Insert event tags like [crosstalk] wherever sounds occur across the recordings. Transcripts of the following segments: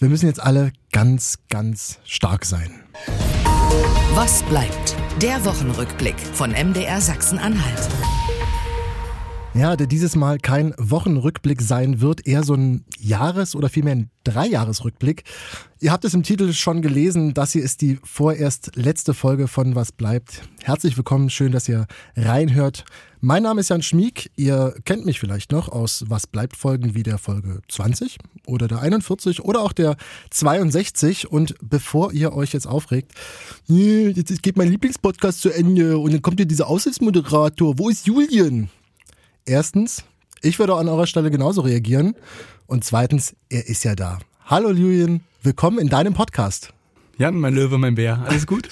Wir müssen jetzt alle ganz, ganz stark sein. Was bleibt? Der Wochenrückblick von MDR Sachsen-Anhalt. Ja, der dieses Mal kein Wochenrückblick sein wird, eher so ein Jahres- oder vielmehr ein Dreijahresrückblick. Ihr habt es im Titel schon gelesen, das hier ist die vorerst letzte Folge von Was bleibt. Herzlich willkommen, schön, dass ihr reinhört. Mein Name ist Jan Schmiek, ihr kennt mich vielleicht noch aus Was bleibt Folgen wie der Folge 20 oder der 41 oder auch der 62 und bevor ihr euch jetzt aufregt, jetzt geht mein Lieblingspodcast zu Ende und dann kommt hier dieser Aussichtsmoderator, wo ist Julian? Erstens, ich würde an eurer Stelle genauso reagieren. Und zweitens, er ist ja da. Hallo Julian, willkommen in deinem Podcast. Jan, mein Löwe, mein Bär, alles gut?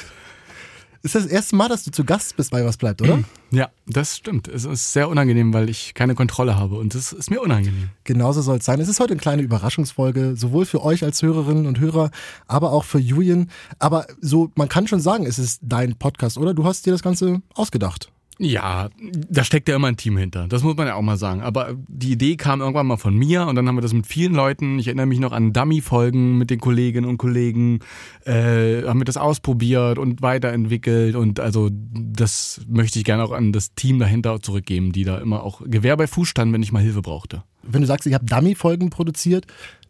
[laughs] ist das erste Mal, dass du zu Gast bist bei Was bleibt, oder? Ja, das stimmt. Es ist sehr unangenehm, weil ich keine Kontrolle habe und es ist mir unangenehm. Genauso soll es sein. Es ist heute eine kleine Überraschungsfolge, sowohl für euch als Hörerinnen und Hörer, aber auch für Julian. Aber so, man kann schon sagen, es ist dein Podcast, oder? Du hast dir das Ganze ausgedacht. Ja, da steckt ja immer ein Team hinter. Das muss man ja auch mal sagen. Aber die Idee kam irgendwann mal von mir und dann haben wir das mit vielen Leuten. Ich erinnere mich noch an Dummy-Folgen mit den Kolleginnen und Kollegen. Äh, haben wir das ausprobiert und weiterentwickelt. Und also das möchte ich gerne auch an das Team dahinter zurückgeben, die da immer auch Gewehr bei Fuß standen, wenn ich mal Hilfe brauchte. Wenn du sagst, ich habe Dummy-Folgen produziert,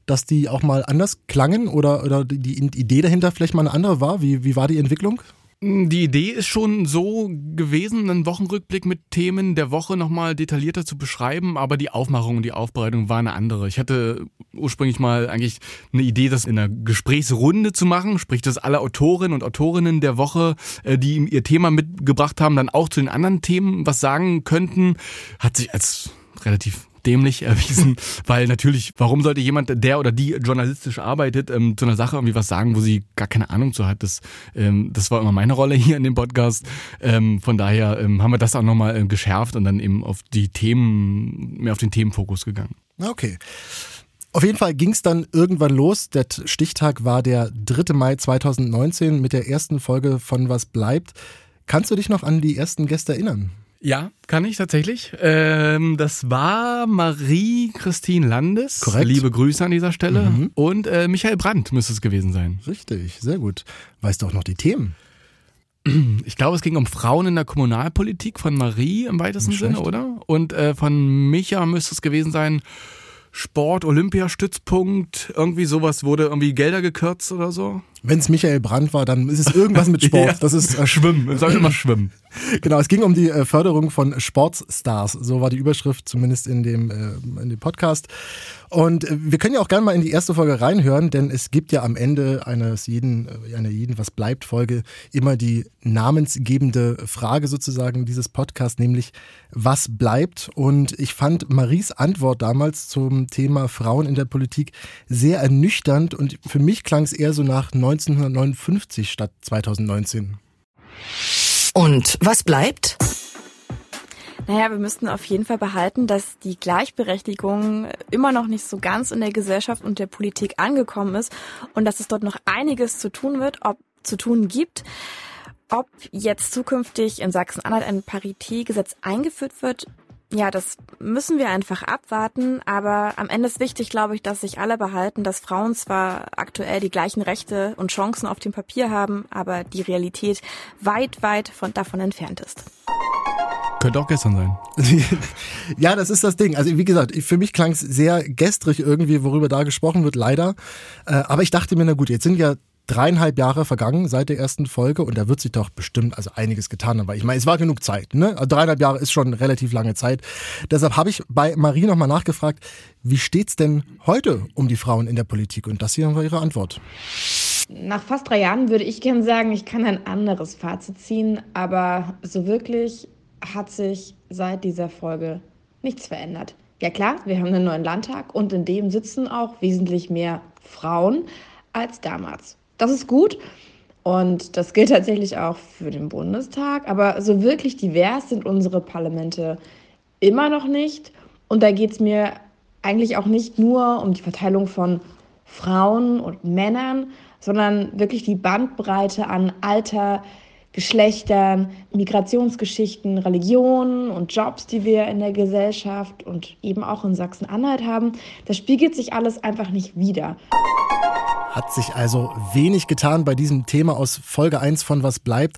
dass die auch mal anders klangen oder, oder die Idee dahinter vielleicht mal eine andere war? Wie, wie war die Entwicklung? Die Idee ist schon so gewesen, einen Wochenrückblick mit Themen der Woche nochmal detaillierter zu beschreiben, aber die Aufmachung und die Aufbereitung war eine andere. Ich hatte ursprünglich mal eigentlich eine Idee, das in einer Gesprächsrunde zu machen, sprich, dass alle Autorinnen und Autorinnen der Woche, äh, die ihr Thema mitgebracht haben, dann auch zu den anderen Themen was sagen könnten. Hat sich als relativ dämlich erwiesen, [laughs] weil natürlich, warum sollte jemand, der oder die journalistisch arbeitet, ähm, zu einer Sache irgendwie was sagen, wo sie gar keine Ahnung zu hat. Das, ähm, das war immer meine Rolle [laughs] hier in dem Podcast. Ähm, von daher ähm, haben wir das auch nochmal äh, geschärft und dann eben auf die Themen, mehr auf den Themenfokus gegangen. Okay. Auf jeden Fall ging es dann irgendwann los. Der Stichtag war der 3. Mai 2019 mit der ersten Folge von Was bleibt. Kannst du dich noch an die ersten Gäste erinnern? Ja, kann ich tatsächlich. Ähm, das war Marie-Christine Landes. Korrekt. Liebe Grüße an dieser Stelle. Mhm. Und äh, Michael Brandt müsste es gewesen sein. Richtig, sehr gut. Weißt du auch noch die Themen? Ich glaube, es ging um Frauen in der Kommunalpolitik von Marie im weitesten Sinne, oder? Und äh, von Micha müsste es gewesen sein. Sport, Olympiastützpunkt, irgendwie sowas wurde irgendwie Gelder gekürzt oder so. Wenn es Michael Brandt war, dann ist es irgendwas mit [laughs] Sport. ja, das ist äh, Schwimmen. Sag immer Schwimmen. [laughs] Genau, es ging um die äh, Förderung von Sportstars. So war die Überschrift zumindest in dem, äh, in dem Podcast. Und äh, wir können ja auch gerne mal in die erste Folge reinhören, denn es gibt ja am Ende eines jeden, äh, einer jeden Was bleibt Folge immer die namensgebende Frage sozusagen dieses Podcasts, nämlich was bleibt? Und ich fand Maries Antwort damals zum Thema Frauen in der Politik sehr ernüchternd und für mich klang es eher so nach 1959 statt 2019. Und was bleibt? Naja, wir müssten auf jeden Fall behalten, dass die Gleichberechtigung immer noch nicht so ganz in der Gesellschaft und der Politik angekommen ist und dass es dort noch einiges zu tun wird, ob zu tun gibt. Ob jetzt zukünftig in Sachsen-Anhalt ein Paritätgesetz eingeführt wird, ja, das müssen wir einfach abwarten, aber am Ende ist wichtig, glaube ich, dass sich alle behalten, dass Frauen zwar aktuell die gleichen Rechte und Chancen auf dem Papier haben, aber die Realität weit, weit von, davon entfernt ist. Könnte auch gestern sein. [laughs] ja, das ist das Ding. Also wie gesagt, für mich klang es sehr gestrig irgendwie, worüber da gesprochen wird, leider. Äh, aber ich dachte mir, na gut, jetzt sind ja dreieinhalb Jahre vergangen seit der ersten Folge und da wird sich doch bestimmt also einiges getan haben, weil ich meine, es war genug Zeit. Ne? Also dreieinhalb Jahre ist schon relativ lange Zeit. Deshalb habe ich bei Marie nochmal nachgefragt, wie steht's denn heute um die Frauen in der Politik? Und das hier war ihre Antwort. Nach fast drei Jahren würde ich gerne sagen, ich kann ein anderes Fazit ziehen, aber so wirklich hat sich seit dieser Folge nichts verändert. Ja klar, wir haben einen neuen Landtag und in dem sitzen auch wesentlich mehr Frauen als damals. Das ist gut. Und das gilt tatsächlich auch für den Bundestag. Aber so wirklich divers sind unsere Parlamente immer noch nicht. Und da geht es mir eigentlich auch nicht nur um die Verteilung von Frauen und Männern, sondern wirklich die Bandbreite an Alter, Geschlechtern, Migrationsgeschichten, Religionen und Jobs, die wir in der Gesellschaft und eben auch in Sachsen-Anhalt haben. Das spiegelt sich alles einfach nicht wider. Hat sich also wenig getan bei diesem Thema aus Folge 1 von Was bleibt.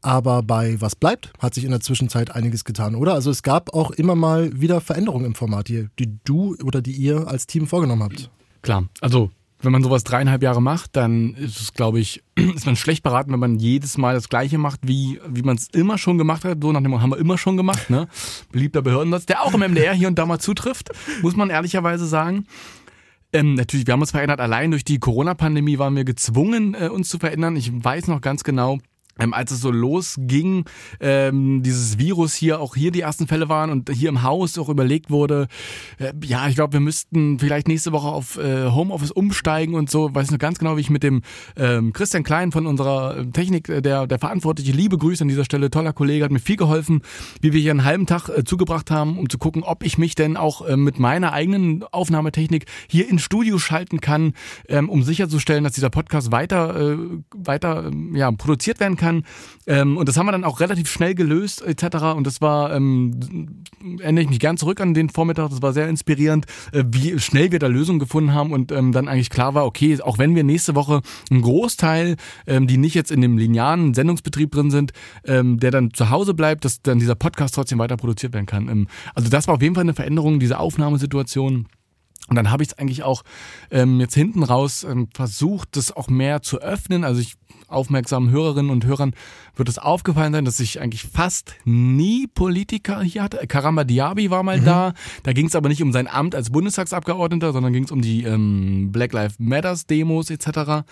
Aber bei Was bleibt hat sich in der Zwischenzeit einiges getan, oder? Also es gab auch immer mal wieder Veränderungen im Format hier, die du oder die ihr als Team vorgenommen habt. Klar, also wenn man sowas dreieinhalb Jahre macht, dann ist es, glaube ich, [clears throat] ist man schlecht beraten, wenn man jedes Mal das Gleiche macht, wie, wie man es immer schon gemacht hat. So nach dem haben wir immer schon gemacht, ne? Beliebter Behördensatz, der auch im MDR hier und da mal zutrifft, muss man ehrlicherweise sagen. Ähm, natürlich, wir haben uns verändert. Allein durch die Corona-Pandemie waren wir gezwungen, äh, uns zu verändern. Ich weiß noch ganz genau, ähm, als es so losging, ähm, dieses Virus hier, auch hier die ersten Fälle waren und hier im Haus auch überlegt wurde, äh, ja, ich glaube, wir müssten vielleicht nächste Woche auf äh, Homeoffice umsteigen und so. Weiß nur ganz genau, wie ich mit dem ähm, Christian Klein von unserer äh, Technik, äh, der, der Verantwortliche, liebe Grüße an dieser Stelle, toller Kollege, hat mir viel geholfen, wie wir hier einen halben Tag äh, zugebracht haben, um zu gucken, ob ich mich denn auch äh, mit meiner eigenen Aufnahmetechnik hier ins Studio schalten kann, ähm, um sicherzustellen, dass dieser Podcast weiter, äh, weiter äh, ja, produziert werden kann kann. Ähm, und das haben wir dann auch relativ schnell gelöst etc. Und das war, ähm, erinnere ich mich gern zurück an den Vormittag, das war sehr inspirierend, äh, wie schnell wir da Lösungen gefunden haben und ähm, dann eigentlich klar war, okay, auch wenn wir nächste Woche einen Großteil, ähm, die nicht jetzt in dem linearen Sendungsbetrieb drin sind, ähm, der dann zu Hause bleibt, dass dann dieser Podcast trotzdem weiter produziert werden kann. Ähm, also das war auf jeden Fall eine Veränderung, diese Aufnahmesituation. Und dann habe ich es eigentlich auch ähm, jetzt hinten raus ähm, versucht, das auch mehr zu öffnen. Also ich aufmerksamen Hörerinnen und Hörern wird es aufgefallen sein, dass ich eigentlich fast nie Politiker hier hatte. Karamba Diaby war mal mhm. da. Da ging es aber nicht um sein Amt als Bundestagsabgeordneter, sondern ging es um die ähm, Black Lives Matters Demos etc.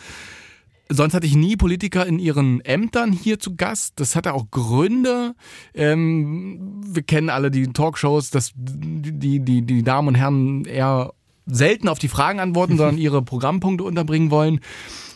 Sonst hatte ich nie Politiker in ihren Ämtern hier zu Gast. Das hatte auch Gründe. Ähm, wir kennen alle die Talkshows, dass die, die, die Damen und Herren eher selten auf die Fragen antworten, sondern [laughs] ihre Programmpunkte unterbringen wollen.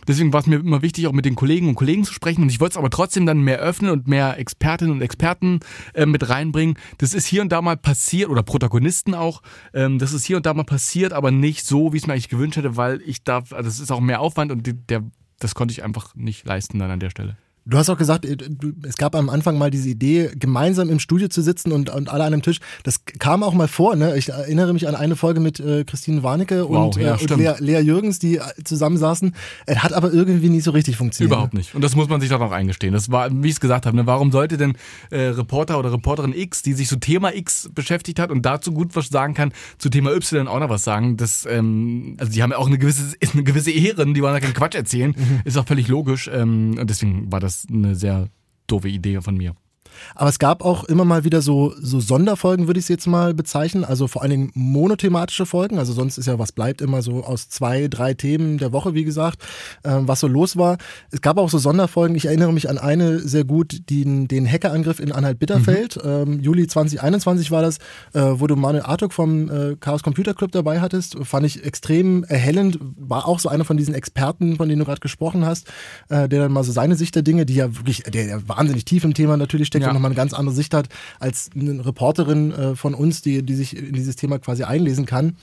Deswegen war es mir immer wichtig, auch mit den Kollegen und Kollegen zu sprechen. Und ich wollte es aber trotzdem dann mehr öffnen und mehr Expertinnen und Experten äh, mit reinbringen. Das ist hier und da mal passiert, oder Protagonisten auch. Ähm, das ist hier und da mal passiert, aber nicht so, wie ich es mir eigentlich gewünscht hätte, weil ich darf, also das ist auch mehr Aufwand und der, das konnte ich einfach nicht leisten dann an der Stelle. Du hast auch gesagt, äh, es gab am Anfang mal diese Idee, gemeinsam im Studio zu sitzen und, und alle an einem Tisch. Das kam auch mal vor. Ne? Ich erinnere mich an eine Folge mit äh, Christine Warnecke wow, und, ja, äh, und Lea, Lea, Jürgens, die äh, zusammensaßen. Es hat aber irgendwie nie so richtig funktioniert. Überhaupt nicht. Und das muss man sich doch auch eingestehen. Das war, wie ich es gesagt habe, ne? warum sollte denn äh, Reporter oder Reporterin X, die sich zu Thema X beschäftigt hat und dazu gut was sagen kann, zu Thema Y auch noch was sagen? Das, ähm, also die haben ja auch eine gewisse, eine gewisse Ehren, die wollen ja keinen Quatsch erzählen. Mhm. Ist auch völlig logisch. Ähm, und deswegen war das das eine sehr doofe Idee von mir. Aber es gab auch immer mal wieder so, so Sonderfolgen, würde ich es jetzt mal bezeichnen. Also vor allen Dingen monothematische Folgen. Also sonst ist ja was bleibt immer so aus zwei, drei Themen der Woche, wie gesagt, äh, was so los war. Es gab auch so Sonderfolgen. Ich erinnere mich an eine sehr gut, die, den Hackerangriff in Anhalt-Bitterfeld. Mhm. Ähm, Juli 2021 war das, äh, wo du Manuel Artuk vom äh, Chaos Computer Club dabei hattest. Fand ich extrem erhellend. War auch so einer von diesen Experten, von denen du gerade gesprochen hast, äh, der dann mal so seine Sicht der Dinge, die ja wirklich, der, der wahnsinnig tief im Thema natürlich steckt, ja. nochmal eine ganz andere Sicht hat als eine Reporterin äh, von uns, die, die sich in dieses Thema quasi einlesen kann.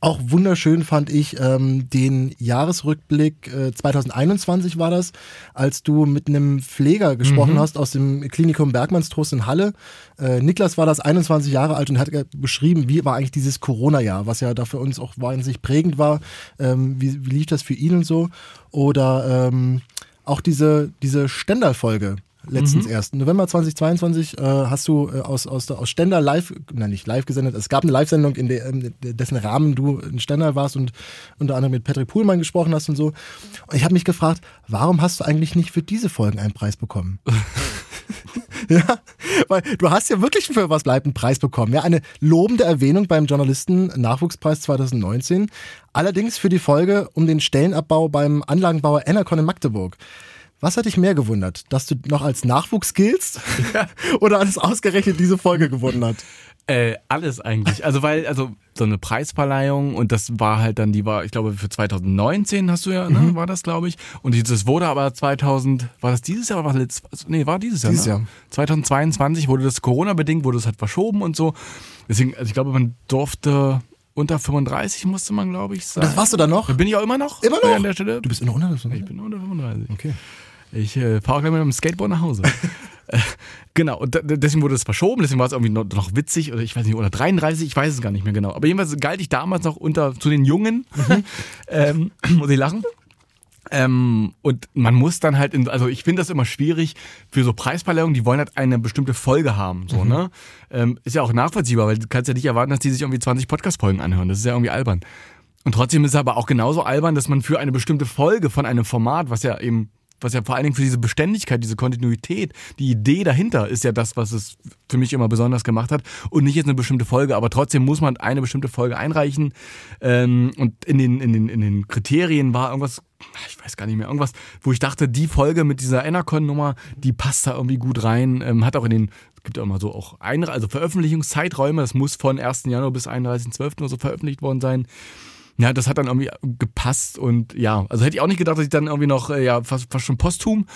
Auch wunderschön fand ich ähm, den Jahresrückblick äh, 2021 war das, als du mit einem Pfleger gesprochen mhm. hast aus dem Klinikum Bergmannstrost in Halle. Äh, Niklas war das 21 Jahre alt und hat beschrieben, wie war eigentlich dieses Corona-Jahr, was ja da für uns auch wahnsinnig prägend war. Ähm, wie, wie lief das für ihn und so? Oder ähm, auch diese, diese Stendal-Folge letztens mhm. erst. November 2022 äh, hast du äh, aus, aus, aus Stender live, nein, nicht live gesendet, es gab eine Live-Sendung, in der, in dessen Rahmen du in Stender warst und unter anderem mit Patrick Puhlmann gesprochen hast und so. Und ich habe mich gefragt, warum hast du eigentlich nicht für diese Folgen einen Preis bekommen? [laughs] [laughs] ja, weil du hast ja wirklich für was bleibt einen Preis bekommen. Ja, eine lobende Erwähnung beim Journalisten-Nachwuchspreis 2019. Allerdings für die Folge um den Stellenabbau beim Anlagenbauer Enercon in Magdeburg. Was hat dich mehr gewundert? Dass du noch als Nachwuchs giltst? Ja. [laughs] Oder alles ausgerechnet diese Folge gewonnen hat? Äh, alles eigentlich. Also weil, also so eine Preisverleihung und das war halt dann, die war, ich glaube, für 2019 hast du ja, ne, mhm. war das, glaube ich. Und das wurde aber 2000, war das dieses Jahr oder war das letztes, also, nee, war dieses Jahr. Dieses ne? Jahr. 2022 wurde das Corona-bedingt, wurde das halt verschoben und so. Deswegen, also ich glaube, man durfte unter 35 musste man, glaube ich, sein. Das warst du dann noch? Bin ich auch immer noch? Immer noch? An der Stelle. Du bist immer unter 35? Ich bin unter 35. Okay. Ich äh, fahre gleich mit dem Skateboard nach Hause. [laughs] Genau, und deswegen wurde es verschoben, deswegen war es irgendwie noch, noch, witzig oder ich weiß nicht, oder 33, ich weiß es gar nicht mehr genau. Aber jedenfalls galt ich damals noch unter zu den Jungen, mhm. [laughs] ähm, [clears throat] muss ich lachen. Ähm, und man muss dann halt, in, also ich finde das immer schwierig für so Preisverleihungen, die wollen halt eine bestimmte Folge haben, so, mhm. ne? Ähm, ist ja auch nachvollziehbar, weil du kannst ja nicht erwarten, dass die sich irgendwie 20 Podcast-Folgen anhören. Das ist ja irgendwie albern. Und trotzdem ist es aber auch genauso albern, dass man für eine bestimmte Folge von einem Format, was ja eben was ja vor allen Dingen für diese Beständigkeit, diese Kontinuität, die Idee dahinter ist ja das, was es für mich immer besonders gemacht hat und nicht jetzt eine bestimmte Folge, aber trotzdem muss man eine bestimmte Folge einreichen ähm, und in den, in, den, in den Kriterien war irgendwas, ich weiß gar nicht mehr, irgendwas, wo ich dachte, die Folge mit dieser Enercon-Nummer, die passt da irgendwie gut rein, ähm, hat auch in den es gibt ja immer so auch ein, also Veröffentlichungszeiträume, das muss von 1. Januar bis 31.12. oder so veröffentlicht worden sein. Ja, das hat dann irgendwie gepasst und ja, also hätte ich auch nicht gedacht, dass ich dann irgendwie noch, äh, ja, fast, fast schon posthum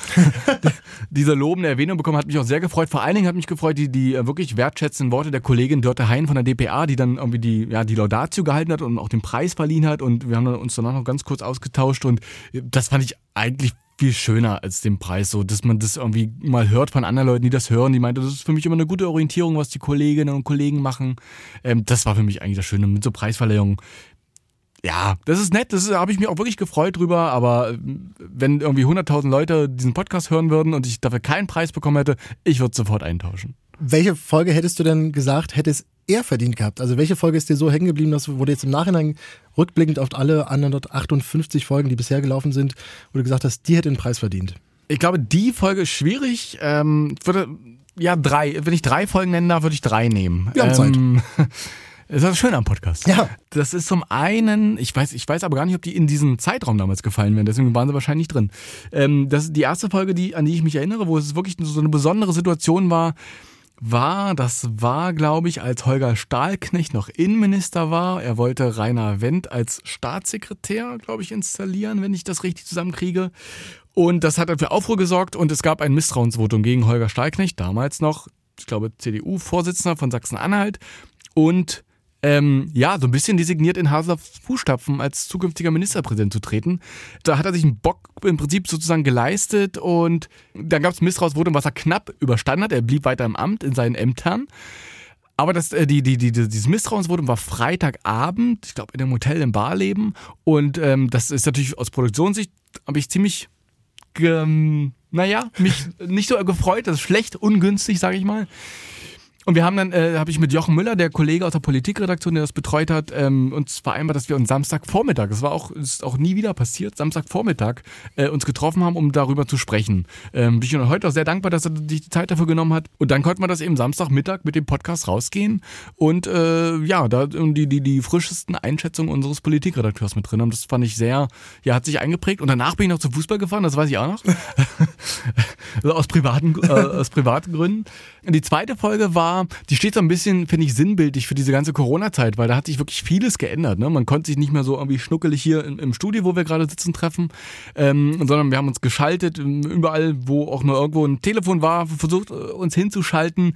[laughs] diese lobende Erwähnung bekommen, hat mich auch sehr gefreut. Vor allen Dingen hat mich gefreut, die, die äh, wirklich wertschätzenden Worte der Kollegin Dörte Hein von der DPA, die dann irgendwie die, ja, die Laudatio gehalten hat und auch den Preis verliehen hat und wir haben uns danach noch ganz kurz ausgetauscht und das fand ich eigentlich viel schöner als den Preis, so dass man das irgendwie mal hört von anderen Leuten, die das hören. Die meinte, das ist für mich immer eine gute Orientierung, was die Kolleginnen und Kollegen machen. Ähm, das war für mich eigentlich das Schöne mit so Preisverleihungen ja, das ist nett, das habe ich mich auch wirklich gefreut drüber, aber äh, wenn irgendwie 100.000 Leute diesen Podcast hören würden und ich dafür keinen Preis bekommen hätte, ich würde sofort eintauschen. Welche Folge hättest du denn gesagt, hätte es eher verdient gehabt? Also welche Folge ist dir so hängen geblieben, dass wurde jetzt im Nachhinein rückblickend auf alle 158 Folgen, die bisher gelaufen sind, wo du gesagt hast, die hätte den Preis verdient? Ich glaube, die Folge ist schwierig. Ähm, würde, ja, drei. Wenn ich drei Folgen nennen darf, würde ich drei nehmen. Wir haben ähm, Zeit. [laughs] Das ist das Schöne am Podcast. Ja. Das ist zum einen, ich weiß, ich weiß aber gar nicht, ob die in diesen Zeitraum damals gefallen wären, deswegen waren sie wahrscheinlich drin. Ähm, das ist die erste Folge, die, an die ich mich erinnere, wo es wirklich so eine besondere Situation war, war, das war, glaube ich, als Holger Stahlknecht noch Innenminister war. Er wollte Rainer Wendt als Staatssekretär, glaube ich, installieren, wenn ich das richtig zusammenkriege. Und das hat dann für Aufruhr gesorgt und es gab ein Misstrauensvotum gegen Holger Stahlknecht, damals noch, ich glaube, CDU-Vorsitzender von Sachsen-Anhalt. Und ähm, ja, so ein bisschen designiert in Hasels Fußstapfen als zukünftiger Ministerpräsident zu treten. Da hat er sich einen Bock im Prinzip sozusagen geleistet und dann gab es Misstrauensvotum, was er knapp überstanden hat. Er blieb weiter im Amt, in seinen Ämtern. Aber das, äh, die, die, die, dieses Misstrauensvotum war Freitagabend, ich glaube in einem Hotel in Barleben. Und ähm, das ist natürlich aus Produktionssicht, habe ich ziemlich, ähm, naja, mich nicht so gefreut. Das ist schlecht, ungünstig, sage ich mal. Und wir haben dann, äh, habe ich mit Jochen Müller, der Kollege aus der Politikredaktion, der das betreut hat, ähm, uns vereinbart, dass wir uns Samstagvormittag, das war auch, ist auch nie wieder passiert, Samstagvormittag äh, uns getroffen haben, um darüber zu sprechen. Ähm, bin ich heute auch sehr dankbar, dass er sich die Zeit dafür genommen hat. Und dann konnte man das eben Samstagmittag mit dem Podcast rausgehen und äh, ja, da die, die, die frischesten Einschätzungen unseres Politikredakteurs mit drin haben. Das fand ich sehr, ja, hat sich eingeprägt. Und danach bin ich noch zum Fußball gefahren, das weiß ich auch noch. [laughs] also aus privaten, äh, aus privaten Gründen. Die zweite Folge war, die steht so ein bisschen, finde ich, sinnbildlich für diese ganze Corona-Zeit, weil da hat sich wirklich vieles geändert. Ne? Man konnte sich nicht mehr so irgendwie schnuckelig hier im, im Studio, wo wir gerade sitzen, treffen, ähm, sondern wir haben uns geschaltet, überall, wo auch nur irgendwo ein Telefon war, versucht, äh, uns hinzuschalten.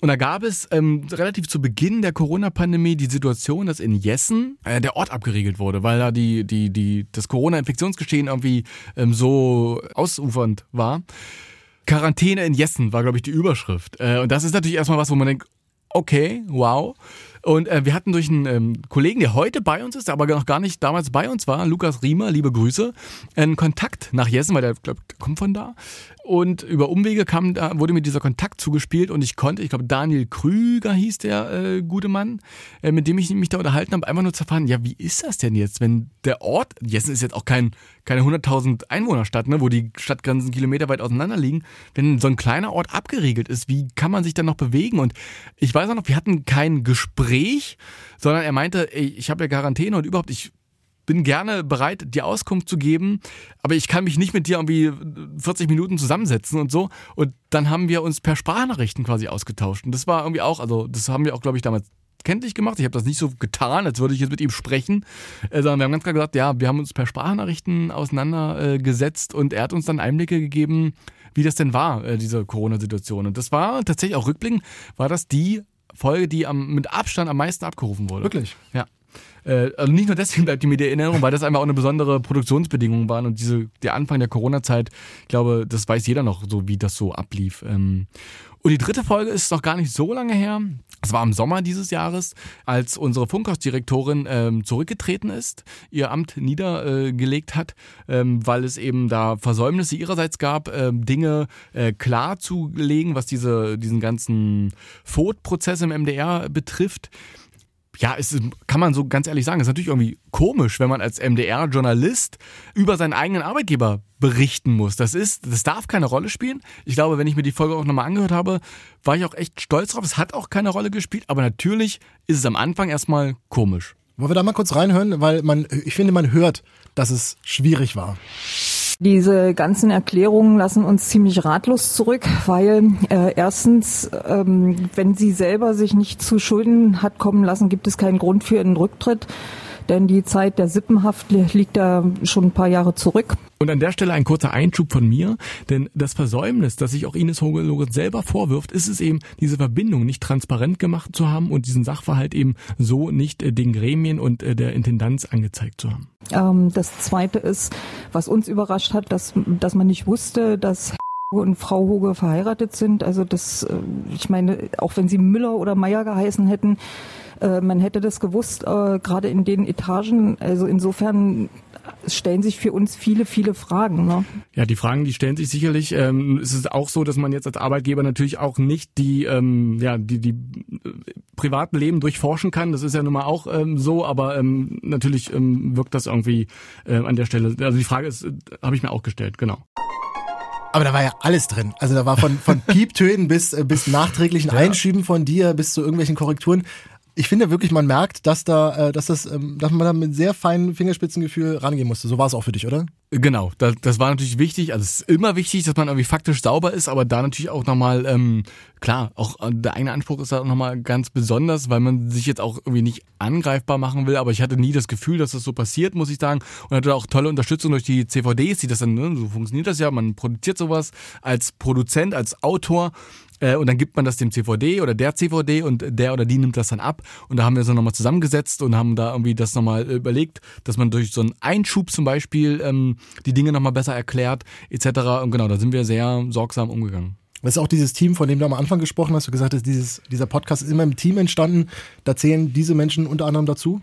Und da gab es ähm, relativ zu Beginn der Corona-Pandemie die Situation, dass in Jessen äh, der Ort abgeriegelt wurde, weil da die, die, die, das Corona-Infektionsgeschehen irgendwie ähm, so ausufernd war. Quarantäne in Jessen war, glaube ich, die Überschrift. Äh, und das ist natürlich erstmal was, wo man denkt, okay, wow. Und äh, wir hatten durch einen ähm, Kollegen, der heute bei uns ist, aber noch gar nicht damals bei uns war, Lukas Riemer, liebe Grüße, einen Kontakt nach Jessen, weil der, glaub, der kommt von da. Und über Umwege kam, da wurde mir dieser Kontakt zugespielt und ich konnte, ich glaube Daniel Krüger hieß der äh, gute Mann, äh, mit dem ich mich da unterhalten habe, einfach nur zu erfahren, ja, wie ist das denn jetzt, wenn der Ort, Jessen ist jetzt auch kein, keine 100.000 Einwohnerstadt, ne, wo die Stadtgrenzen kilometerweit auseinander liegen, wenn so ein kleiner Ort abgeriegelt ist, wie kann man sich dann noch bewegen? Und ich weiß auch noch, wir hatten kein Gespräch, sondern er meinte, ey, ich habe ja Quarantäne und überhaupt, ich bin gerne bereit, dir Auskunft zu geben, aber ich kann mich nicht mit dir irgendwie 40 Minuten zusammensetzen und so. Und dann haben wir uns per Sprachnachrichten quasi ausgetauscht. Und das war irgendwie auch, also das haben wir auch, glaube ich, damals kenntlich gemacht. Ich habe das nicht so getan, als würde ich jetzt mit ihm sprechen, äh, sondern wir haben ganz klar gesagt, ja, wir haben uns per Sprachnachrichten auseinandergesetzt und er hat uns dann Einblicke gegeben, wie das denn war, äh, diese Corona-Situation. Und das war tatsächlich auch rückblickend, war das die Folge, die am, mit Abstand am meisten abgerufen wurde. Wirklich? Ja. Äh, also nicht nur deswegen bleibt die mir die Erinnerung, weil das einfach auch eine besondere Produktionsbedingung waren und diese, der Anfang der Corona-Zeit, ich glaube, das weiß jeder noch so, wie das so ablief. Ähm, und die dritte Folge ist noch gar nicht so lange her. Es war im Sommer dieses Jahres, als unsere Funkhausdirektorin ähm, zurückgetreten ist, ihr Amt niedergelegt hat, ähm, weil es eben da Versäumnisse ihrerseits gab, ähm, Dinge äh, klarzulegen, was diese, diesen ganzen FOD-Prozess im MDR betrifft ja, es ist, kann man so ganz ehrlich sagen, es ist natürlich irgendwie komisch, wenn man als MDR-Journalist über seinen eigenen Arbeitgeber berichten muss. Das ist, das darf keine Rolle spielen. Ich glaube, wenn ich mir die Folge auch nochmal angehört habe, war ich auch echt stolz drauf. Es hat auch keine Rolle gespielt, aber natürlich ist es am Anfang erstmal komisch. Wollen wir da mal kurz reinhören, weil man, ich finde, man hört, dass es schwierig war. Diese ganzen Erklärungen lassen uns ziemlich ratlos zurück, weil äh, erstens, ähm, wenn sie selber sich nicht zu Schulden hat kommen lassen, gibt es keinen Grund für ihren Rücktritt denn die Zeit der Sippenhaft liegt da schon ein paar Jahre zurück. Und an der Stelle ein kurzer Einschub von mir, denn das Versäumnis, das sich auch Ines Hogelogan selber vorwirft, ist es eben, diese Verbindung nicht transparent gemacht zu haben und diesen Sachverhalt eben so nicht äh, den Gremien und äh, der Intendanz angezeigt zu haben. Ähm, das Zweite ist, was uns überrascht hat, dass, dass man nicht wusste, dass und Frau Hoge verheiratet sind. Also das, äh, ich meine, auch wenn sie Müller oder Meier geheißen hätten, äh, man hätte das gewusst, äh, gerade in den Etagen. Also insofern stellen sich für uns viele, viele Fragen. Ne? Ja, die Fragen, die stellen sich sicherlich. Ähm, es ist auch so, dass man jetzt als Arbeitgeber natürlich auch nicht die, ähm, ja, die, die privaten Leben durchforschen kann. Das ist ja nun mal auch ähm, so, aber ähm, natürlich wirkt das irgendwie an der Stelle. Also die Frage ist, habe ich mir auch gestellt, genau. Aber da war ja alles drin. Also da war von, von [laughs] Pieptönen bis, äh, bis nachträglichen ja. Einschieben von dir bis zu irgendwelchen Korrekturen ich finde wirklich, man merkt, dass da, äh, dass das, ähm, dass man da mit sehr feinem Fingerspitzengefühl rangehen musste. So war es auch für dich, oder? Genau, das, das war natürlich wichtig. Also es ist immer wichtig, dass man irgendwie faktisch sauber ist, aber da natürlich auch nochmal, ähm, klar, auch äh, der eigene Anspruch ist da nochmal ganz besonders, weil man sich jetzt auch irgendwie nicht angreifbar machen will. Aber ich hatte nie das Gefühl, dass das so passiert, muss ich sagen. Und hatte auch tolle Unterstützung durch die CVDs, die das dann, ne, so funktioniert das ja. Man produziert sowas als Produzent, als Autor äh, und dann gibt man das dem CVD oder der CVD und der oder die nimmt das dann ab. Und da haben wir so nochmal zusammengesetzt und haben da irgendwie das nochmal überlegt, dass man durch so einen Einschub zum Beispiel ähm, die Dinge nochmal besser erklärt, etc. Und genau, da sind wir sehr sorgsam umgegangen. Das ist auch dieses Team, von dem du am Anfang gesprochen hast. Du gesagt hast, dieses, dieser Podcast ist immer im Team entstanden. Da zählen diese Menschen unter anderem dazu?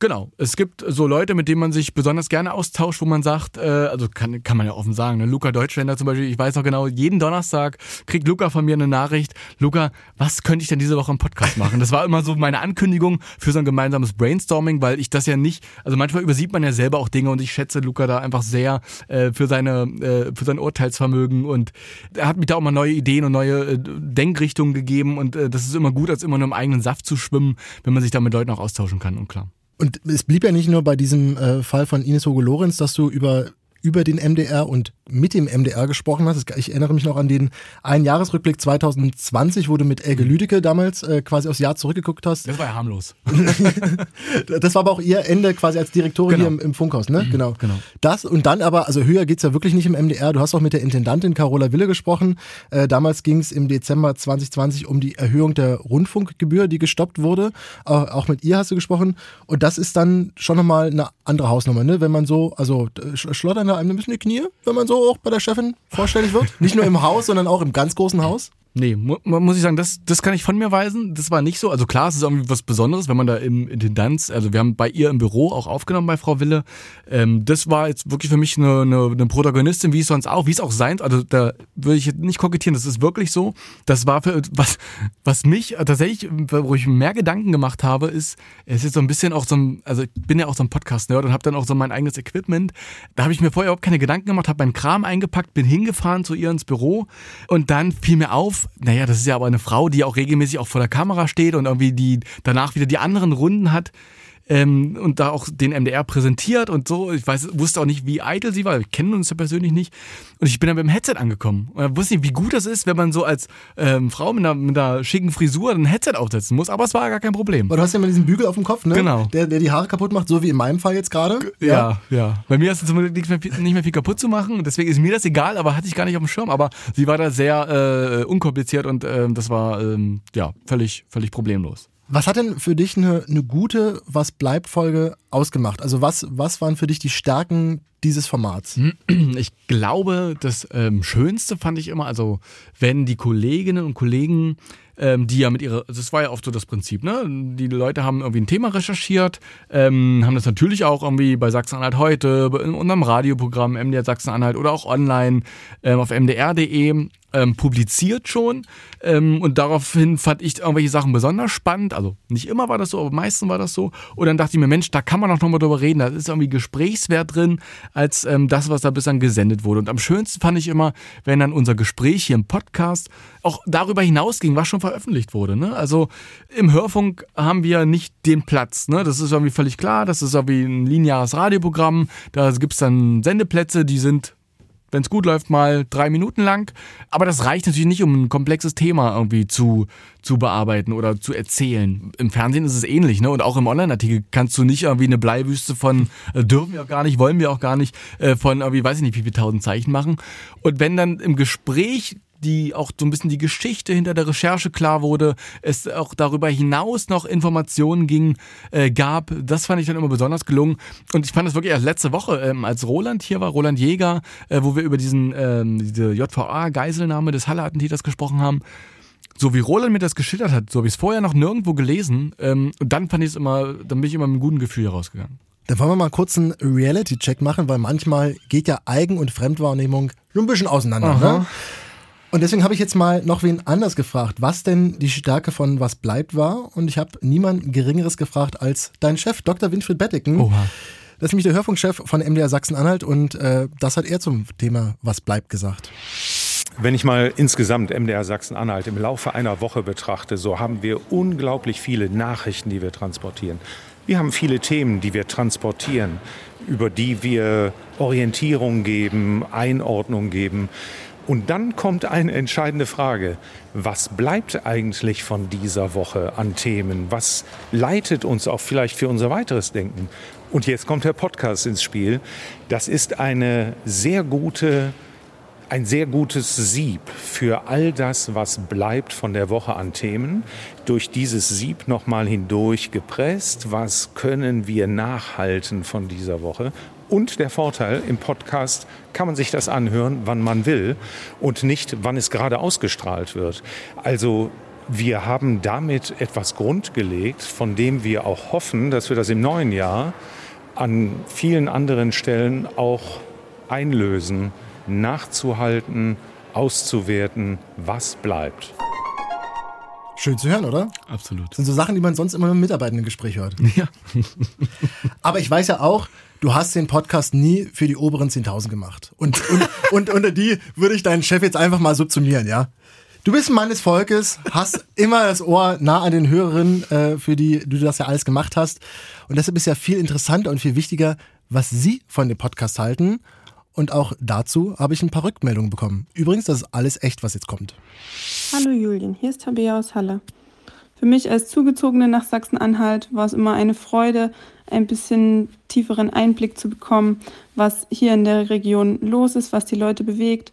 Genau, es gibt so Leute, mit denen man sich besonders gerne austauscht, wo man sagt, äh, also kann, kann man ja offen sagen, ne? Luca Deutschländer zum Beispiel, ich weiß noch genau, jeden Donnerstag kriegt Luca von mir eine Nachricht, Luca, was könnte ich denn diese Woche im Podcast machen? Das war immer so meine Ankündigung für so ein gemeinsames Brainstorming, weil ich das ja nicht, also manchmal übersieht man ja selber auch Dinge und ich schätze Luca da einfach sehr äh, für seine, äh, für sein Urteilsvermögen und er hat mich da auch mal neue Ideen und neue äh, Denkrichtungen gegeben und äh, das ist immer gut, als immer nur im eigenen Saft zu schwimmen, wenn man sich da mit Leuten auch austauschen kann und klar. Und es blieb ja nicht nur bei diesem äh, Fall von Ines Hoge Lorenz, dass du über über den MDR und mit dem MDR gesprochen hast. Ich erinnere mich noch an den Einjahresrückblick 2020, wo du mit Elke Lüdecke damals äh, quasi aufs Jahr zurückgeguckt hast. Das war ja harmlos. [laughs] das war aber auch ihr Ende quasi als Direktorin genau. hier im, im, Funkhaus, ne? Genau. genau. Das und dann aber, also höher geht's ja wirklich nicht im MDR. Du hast auch mit der Intendantin Carola Wille gesprochen. Äh, damals ging es im Dezember 2020 um die Erhöhung der Rundfunkgebühr, die gestoppt wurde. Auch, auch mit ihr hast du gesprochen. Und das ist dann schon nochmal eine andere Hausnummer, ne? Wenn man so, also schlottern da einem ein bisschen die Knie, wenn man so auch bei der Chefin vorstellig wird? Nicht nur im Haus, sondern auch im ganz großen Haus? Nee, mu muss ich sagen, das, das kann ich von mir weisen. Das war nicht so. Also klar, es ist irgendwie was Besonderes, wenn man da im Intendanz, also wir haben bei ihr im Büro auch aufgenommen bei Frau Wille. Ähm, das war jetzt wirklich für mich eine, eine, eine Protagonistin, wie es sonst auch, wie es auch sein, also da würde ich nicht kokettieren, das ist wirklich so. Das war für was, was mich tatsächlich, wo ich mehr Gedanken gemacht habe, ist, es ist so ein bisschen auch so ein, also ich bin ja auch so ein Podcast-Nerd und habe dann auch so mein eigenes Equipment. Da habe ich mir vorher überhaupt keine Gedanken gemacht, habe meinen Kram eingepackt, bin hingefahren zu ihr ins Büro und dann fiel mir auf, naja, das ist ja aber eine Frau, die auch regelmäßig auch vor der Kamera steht und irgendwie die danach wieder die anderen Runden hat ähm, und da auch den MDR präsentiert und so. Ich weiß, wusste auch nicht, wie eitel sie war. Wir kennen uns ja persönlich nicht. Und ich bin dann mit dem Headset angekommen. Und ich wusste nicht, wie gut das ist, wenn man so als ähm, Frau mit einer, mit einer schicken Frisur ein Headset aufsetzen muss. Aber es war gar kein Problem. Aber du hast ja immer diesen Bügel auf dem Kopf, ne? Genau. Der, der die Haare kaputt macht, so wie in meinem Fall jetzt gerade. Ja, ja, ja. Bei mir ist es nicht mehr, nicht mehr viel kaputt zu machen. Deswegen ist mir das egal, aber hatte ich gar nicht auf dem Schirm. Aber sie war da sehr äh, unkompliziert und äh, das war ähm, ja völlig, völlig problemlos. Was hat denn für dich eine, eine gute Was bleibt Folge ausgemacht? Also was, was waren für dich die Stärken dieses Formats? [clears throat] Ich glaube, das ähm, Schönste fand ich immer, also wenn die Kolleginnen und Kollegen ähm, die ja mit ihrer, das war ja oft so das Prinzip, ne? Die Leute haben irgendwie ein Thema recherchiert, ähm, haben das natürlich auch irgendwie bei Sachsen-Anhalt heute, in unserem Radioprogramm MDR Sachsen-Anhalt oder auch online ähm, auf mdr.de ähm, publiziert schon. Ähm, und daraufhin fand ich irgendwelche Sachen besonders spannend. Also nicht immer war das so, aber meistens war das so. Und dann dachte ich mir, Mensch, da kann man auch nochmal drüber reden. Da ist irgendwie Gesprächswert drin, als ähm, das, was da bislang gesendet wurde. Und am schönsten fand ich immer, wenn dann unser Gespräch hier im Podcast auch darüber hinausging, was schon veröffentlicht wurde. Ne? Also im Hörfunk haben wir nicht den Platz. Ne? Das ist irgendwie völlig klar. Das ist irgendwie ein lineares Radioprogramm. Da gibt es dann Sendeplätze, die sind wenn es gut läuft, mal drei Minuten lang. Aber das reicht natürlich nicht, um ein komplexes Thema irgendwie zu, zu bearbeiten oder zu erzählen. Im Fernsehen ist es ähnlich, ne? Und auch im Online-Artikel kannst du nicht irgendwie eine Bleiwüste von äh, dürfen wir auch gar nicht, wollen wir auch gar nicht, äh, von irgendwie, weiß ich nicht, wie viele tausend Zeichen machen. Und wenn dann im Gespräch die auch so ein bisschen die Geschichte hinter der Recherche klar wurde, es auch darüber hinaus noch Informationen ging, äh, gab. Das fand ich dann immer besonders gelungen. Und ich fand es wirklich erst letzte Woche, ähm, als Roland hier war, Roland Jäger, äh, wo wir über diesen ähm, diese JVA-Geiselnahme des Halle-Attentäters gesprochen haben. So wie Roland mir das geschildert hat, so habe ich es vorher noch nirgendwo gelesen. Ähm, und dann fand ich es immer, dann bin ich immer mit einem guten Gefühl herausgegangen. Dann wollen wir mal kurz einen Reality-Check machen, weil manchmal geht ja Eigen- und Fremdwahrnehmung so ein bisschen auseinander. Ne? Und deswegen habe ich jetzt mal noch wen anders gefragt, was denn die Stärke von Was bleibt war. Und ich habe niemand Geringeres gefragt als dein Chef, Dr. Winfried Bettiken. Oha. Das ist nämlich der Hörfunkchef von MDR Sachsen-Anhalt und äh, das hat er zum Thema Was bleibt gesagt. Wenn ich mal insgesamt MDR Sachsen-Anhalt im Laufe einer Woche betrachte, so haben wir unglaublich viele Nachrichten, die wir transportieren. Wir haben viele Themen, die wir transportieren, über die wir Orientierung geben, Einordnung geben. Und dann kommt eine entscheidende Frage. Was bleibt eigentlich von dieser Woche an Themen? Was leitet uns auch vielleicht für unser weiteres Denken? Und jetzt kommt der Podcast ins Spiel. Das ist eine sehr gute, ein sehr gutes Sieb für all das, was bleibt von der Woche an Themen. Durch dieses Sieb nochmal hindurch gepresst. Was können wir nachhalten von dieser Woche? Und der Vorteil, im Podcast kann man sich das anhören, wann man will und nicht, wann es gerade ausgestrahlt wird. Also wir haben damit etwas grundgelegt, von dem wir auch hoffen, dass wir das im neuen Jahr an vielen anderen Stellen auch einlösen, nachzuhalten, auszuwerten, was bleibt. Schön zu hören, oder? Absolut. Das sind so Sachen, die man sonst immer im Mitarbeitendengespräch hört. [laughs] Ja. Aber ich weiß ja auch, du hast den Podcast nie für die oberen 10.000 gemacht. Und, und, [laughs] und unter die würde ich deinen Chef jetzt einfach mal subsumieren, ja? Du bist ein Mann des Volkes, hast immer das Ohr nah an den Hörerinnen, äh, für die du das ja alles gemacht hast. Und deshalb ist ja viel interessanter und viel wichtiger, was sie von dem Podcast halten. Und auch dazu habe ich ein paar Rückmeldungen bekommen. Übrigens, das ist alles echt, was jetzt kommt. Hallo Julien, hier ist Tabea aus Halle. Für mich als Zugezogene nach Sachsen-Anhalt war es immer eine Freude, ein bisschen tieferen Einblick zu bekommen, was hier in der Region los ist, was die Leute bewegt,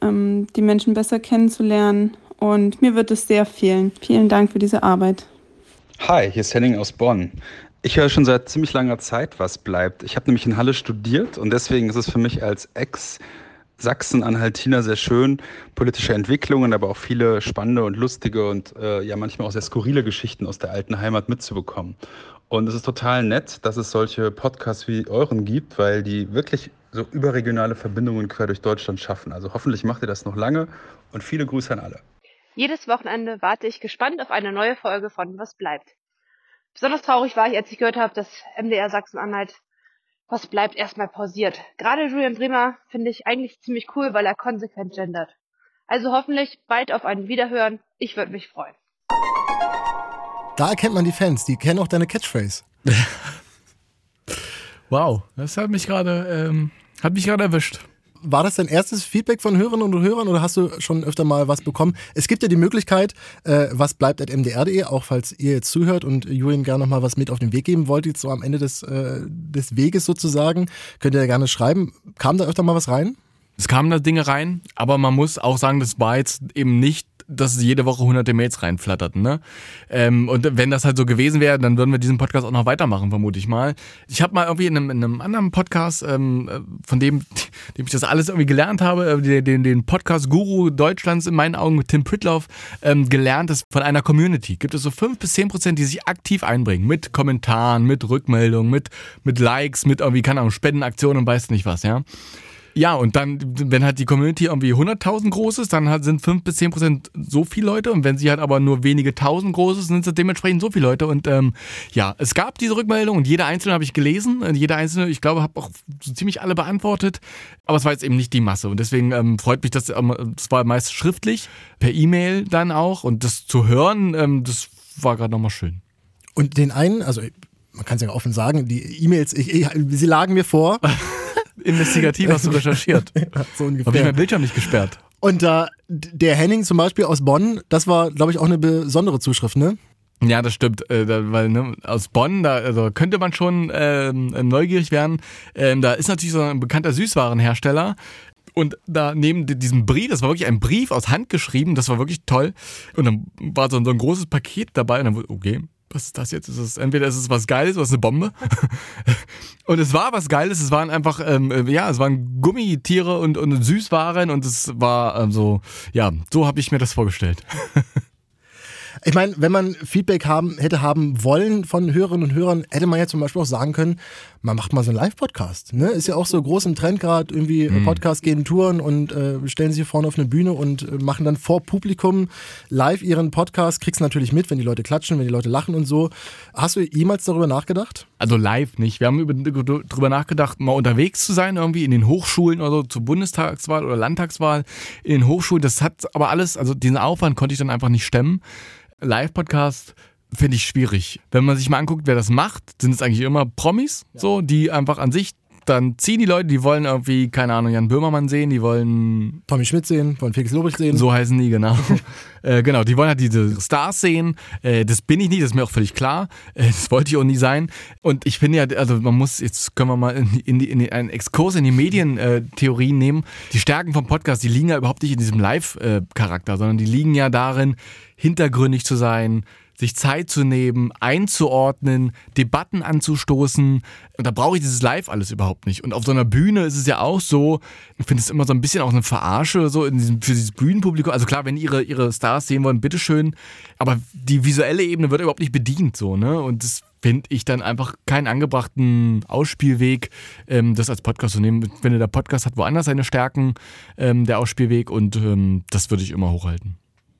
ähm, die Menschen besser kennenzulernen. Und mir wird es sehr fehlen. Vielen Dank für diese Arbeit. Hi, hier ist Henning aus Bonn. Ich höre schon seit ziemlich langer Zeit, was bleibt. Ich habe nämlich in Halle studiert und deswegen ist es für mich als Ex- Sachsen-Anhaltiner sehr schön, politische Entwicklungen, aber auch viele spannende und lustige und äh, ja manchmal auch sehr skurrile Geschichten aus der alten Heimat mitzubekommen. Und es ist total nett, dass es solche Podcasts wie euren gibt, weil die wirklich so überregionale Verbindungen quer durch Deutschland schaffen. Also hoffentlich macht ihr das noch lange und viele Grüße an alle. Jedes Wochenende warte ich gespannt auf eine neue Folge von Was bleibt. Besonders traurig war ich, als ich gehört habe, dass MDR Sachsen-Anhalt was bleibt erstmal pausiert. Gerade Julian Bremer finde ich eigentlich ziemlich cool, weil er konsequent gendert. Also hoffentlich bald auf ein Wiederhören. Ich würde mich freuen. Da erkennt man die Fans, die kennen auch deine Catchphrase. [laughs] wow, das hat mich gerade ähm, hat mich gerade erwischt war das dein erstes Feedback von Hörerinnen und Hörern oder hast du schon öfter mal was bekommen? Es gibt ja die Möglichkeit, äh, was bleibt at mdr.de, auch falls ihr jetzt zuhört und Julian gerne noch mal was mit auf den Weg geben wollt, jetzt so am Ende des, äh, des Weges sozusagen, könnt ihr ja gerne schreiben. Kam da öfter mal was rein? Es kamen da Dinge rein, aber man muss auch sagen, das war jetzt eben nicht dass jede Woche hunderte Mails reinflatterten. Ne? Ähm, und wenn das halt so gewesen wäre, dann würden wir diesen Podcast auch noch weitermachen, vermute ich mal. Ich habe mal irgendwie in einem, in einem anderen Podcast, ähm, von dem, [laughs] dem ich das alles irgendwie gelernt habe, äh, den, den Podcast-Guru Deutschlands in meinen Augen Tim Pritloff, ähm, gelernt, dass von einer Community gibt es so fünf bis zehn Prozent, die sich aktiv einbringen. Mit Kommentaren, mit Rückmeldungen, mit, mit Likes, mit irgendwie, keine Ahnung, Spendenaktionen und weiß nicht was, ja. Ja, und dann, wenn halt die Community irgendwie 100.000 groß ist, dann halt sind 5 bis 10 Prozent so viele Leute. Und wenn sie halt aber nur wenige tausend groß ist, sind es dementsprechend so viele Leute. Und ähm, ja, es gab diese Rückmeldung und jede einzelne habe ich gelesen. Und jede einzelne, ich glaube, habe auch so ziemlich alle beantwortet. Aber es war jetzt eben nicht die Masse. Und deswegen ähm, freut mich, dass ähm, das war meist schriftlich, per E-Mail dann auch. Und das zu hören, ähm, das war gerade nochmal schön. Und den einen, also man kann es ja offen sagen, die E-Mails, sie lagen mir vor. [laughs] Investigativ hast du recherchiert. [laughs] ja, so ungefähr. Habe ich mein Bildschirm nicht gesperrt. Und äh, der Henning zum Beispiel aus Bonn, das war, glaube ich, auch eine besondere Zuschrift, ne? Ja, das stimmt, äh, da, weil ne, aus Bonn, da also könnte man schon ähm, neugierig werden. Ähm, da ist natürlich so ein bekannter Süßwarenhersteller. Und da neben diesem Brief, das war wirklich ein Brief aus Hand geschrieben, das war wirklich toll. Und dann war so, so ein großes Paket dabei und dann, okay, was ist das jetzt? Ist es, entweder ist es was Geiles oder ist es eine Bombe. [laughs] und es war was Geiles. Es waren einfach, ähm, äh, ja, es waren Gummitiere und, und Süßwaren und es war ähm, so, ja, so habe ich mir das vorgestellt. [laughs] Ich meine, wenn man Feedback haben, hätte haben wollen von Hörerinnen und Hörern, hätte man ja zum Beispiel auch sagen können, man macht mal so einen Live-Podcast. Ne? Ist ja auch so groß im Trend gerade, irgendwie mhm. Podcast gehen Touren und äh, stellen sich hier vorne auf eine Bühne und äh, machen dann vor Publikum live ihren Podcast. Kriegst natürlich mit, wenn die Leute klatschen, wenn die Leute lachen und so. Hast du jemals darüber nachgedacht? Also live nicht. Wir haben über, darüber nachgedacht, mal unterwegs zu sein, irgendwie in den Hochschulen oder so zur Bundestagswahl oder Landtagswahl. In den Hochschulen, das hat aber alles, also diesen Aufwand konnte ich dann einfach nicht stemmen. Live-Podcast finde ich schwierig. Wenn man sich mal anguckt, wer das macht, sind es eigentlich immer Promis, ja. so, die einfach an sich dann ziehen die Leute, die wollen irgendwie, keine Ahnung, Jan Böhmermann sehen, die wollen Tommy Schmidt sehen, wollen Felix Lobrecht sehen. So heißen die, genau. [laughs] äh, genau, die wollen halt diese Stars sehen. Äh, das bin ich nicht, das ist mir auch völlig klar. Äh, das wollte ich auch nie sein. Und ich finde ja, also man muss, jetzt können wir mal in, in, die, in die, einen Exkurs in die Medientheorien nehmen. Die Stärken vom Podcast, die liegen ja überhaupt nicht in diesem Live-Charakter, sondern die liegen ja darin, hintergründig zu sein, sich Zeit zu nehmen, einzuordnen, Debatten anzustoßen. Und da brauche ich dieses Live alles überhaupt nicht. Und auf so einer Bühne ist es ja auch so, ich finde es immer so ein bisschen auch eine Verarsche so diesem, für dieses Bühnenpublikum. Also klar, wenn ihre, ihre Stars sehen wollen, bitteschön. Aber die visuelle Ebene wird überhaupt nicht bedient so, ne? Und das finde ich dann einfach keinen angebrachten Ausspielweg, ähm, das als Podcast zu nehmen. Finde, der Podcast hat woanders seine Stärken, ähm, der Ausspielweg, und ähm, das würde ich immer hochhalten.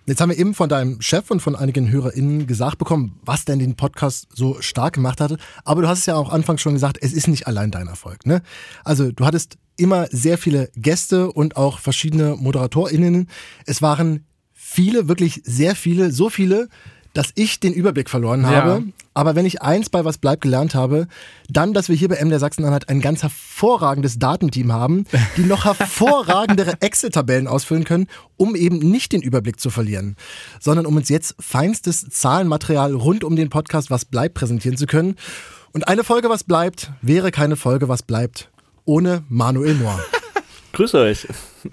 Jetzt haben wir eben von deinem Chef und von einigen HörerInnen gesagt bekommen, was denn den Podcast so stark gemacht hatte. Aber du hast es ja auch anfangs schon gesagt, es ist nicht allein dein Erfolg. Ne? Also du hattest immer sehr viele Gäste und auch verschiedene ModeratorInnen. Es waren viele, wirklich sehr viele, so viele, dass ich den Überblick verloren habe. Ja. Aber wenn ich eins bei was bleibt gelernt habe, dann, dass wir hier bei MDR Sachsen-Anhalt ein ganz hervorragendes Datenteam haben, die noch [laughs] hervorragendere Excel-Tabellen ausfüllen können, um eben nicht den Überblick zu verlieren, sondern um uns jetzt feinstes Zahlenmaterial rund um den Podcast Was bleibt präsentieren zu können. Und eine Folge Was bleibt wäre keine Folge Was bleibt ohne Manuel Mohr. Grüß euch.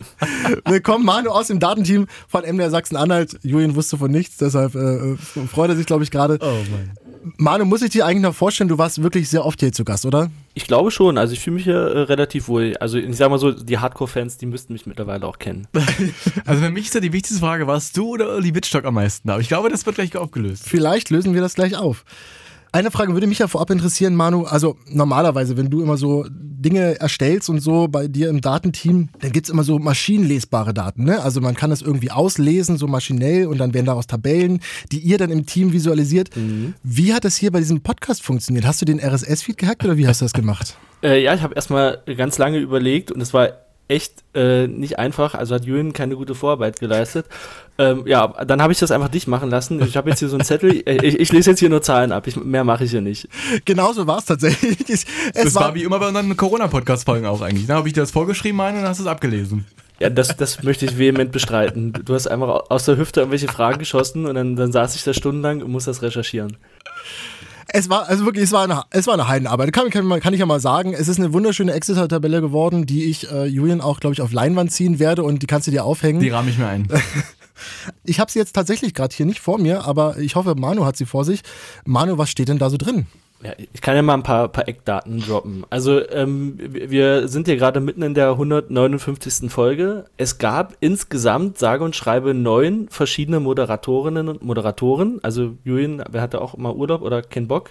[laughs] Willkommen, Manu aus dem Datenteam von MDR Sachsen-Anhalt. Julian wusste von nichts, deshalb äh, äh freut er sich, glaube ich, gerade. Oh mein. Manu, muss ich dir eigentlich noch vorstellen, du warst wirklich sehr oft hier zu Gast, oder? Ich glaube schon. Also ich fühle mich hier äh, relativ wohl. Also ich sag mal so, die Hardcore-Fans, die müssten mich mittlerweile auch kennen. [laughs] also für mich ist ja die wichtigste Frage, warst du oder Uli Wittstock am meisten? Aber ich glaube, das wird gleich aufgelöst. Vielleicht lösen wir das gleich auf. Eine Frage würde mich ja vorab interessieren, Manu. Also normalerweise, wenn du immer so Dinge erstellst und so bei dir im Datenteam, dann gibt es immer so maschinenlesbare Daten. Ne? Also man kann das irgendwie auslesen, so maschinell und dann werden daraus Tabellen, die ihr dann im Team visualisiert. Mhm. Wie hat das hier bei diesem Podcast funktioniert? Hast du den RSS-Feed gehackt oder wie hast du das gemacht? Äh, ja, ich habe erstmal ganz lange überlegt und es war echt äh, nicht einfach. Also hat Jürgen keine gute Vorarbeit geleistet. Ähm, ja, dann habe ich das einfach dicht machen lassen. Ich habe jetzt hier so einen Zettel. [laughs] Ich, ich, lese jetzt hier nur Zahlen ab. Ich, mehr mache ich hier nicht. Genauso war es tatsächlich. Es das war, war wie immer bei unseren Corona-Podcast-Folgen auch eigentlich. Da ne? habe ich dir das vorgeschrieben, meine, und dann hast du es abgelesen. Ja, das, das möchte ich vehement bestreiten. Du hast einfach aus der Hüfte irgendwelche Fragen geschossen und dann, dann saß ich da stundenlang und muss das recherchieren. Es war, also wirklich, es war eine, es war eine Heidenarbeit. Kann, kann, kann ich ja mal sagen. Es ist eine wunderschöne Exeter-Tabelle geworden, die ich äh, Julian auch, glaube ich, auf Leinwand ziehen werde und die kannst du dir aufhängen. Die rahme ich mir ein. [laughs] Ich habe sie jetzt tatsächlich gerade hier nicht vor mir, aber ich hoffe, Manu hat sie vor sich. Manu, was steht denn da so drin? Ja, ich kann ja mal ein paar, paar Eckdaten droppen. Also ähm, wir sind hier gerade mitten in der 159. Folge. Es gab insgesamt, sage und schreibe, neun verschiedene Moderatorinnen und Moderatoren. Also Julian, wer hatte auch immer Urlaub oder keinen Bock.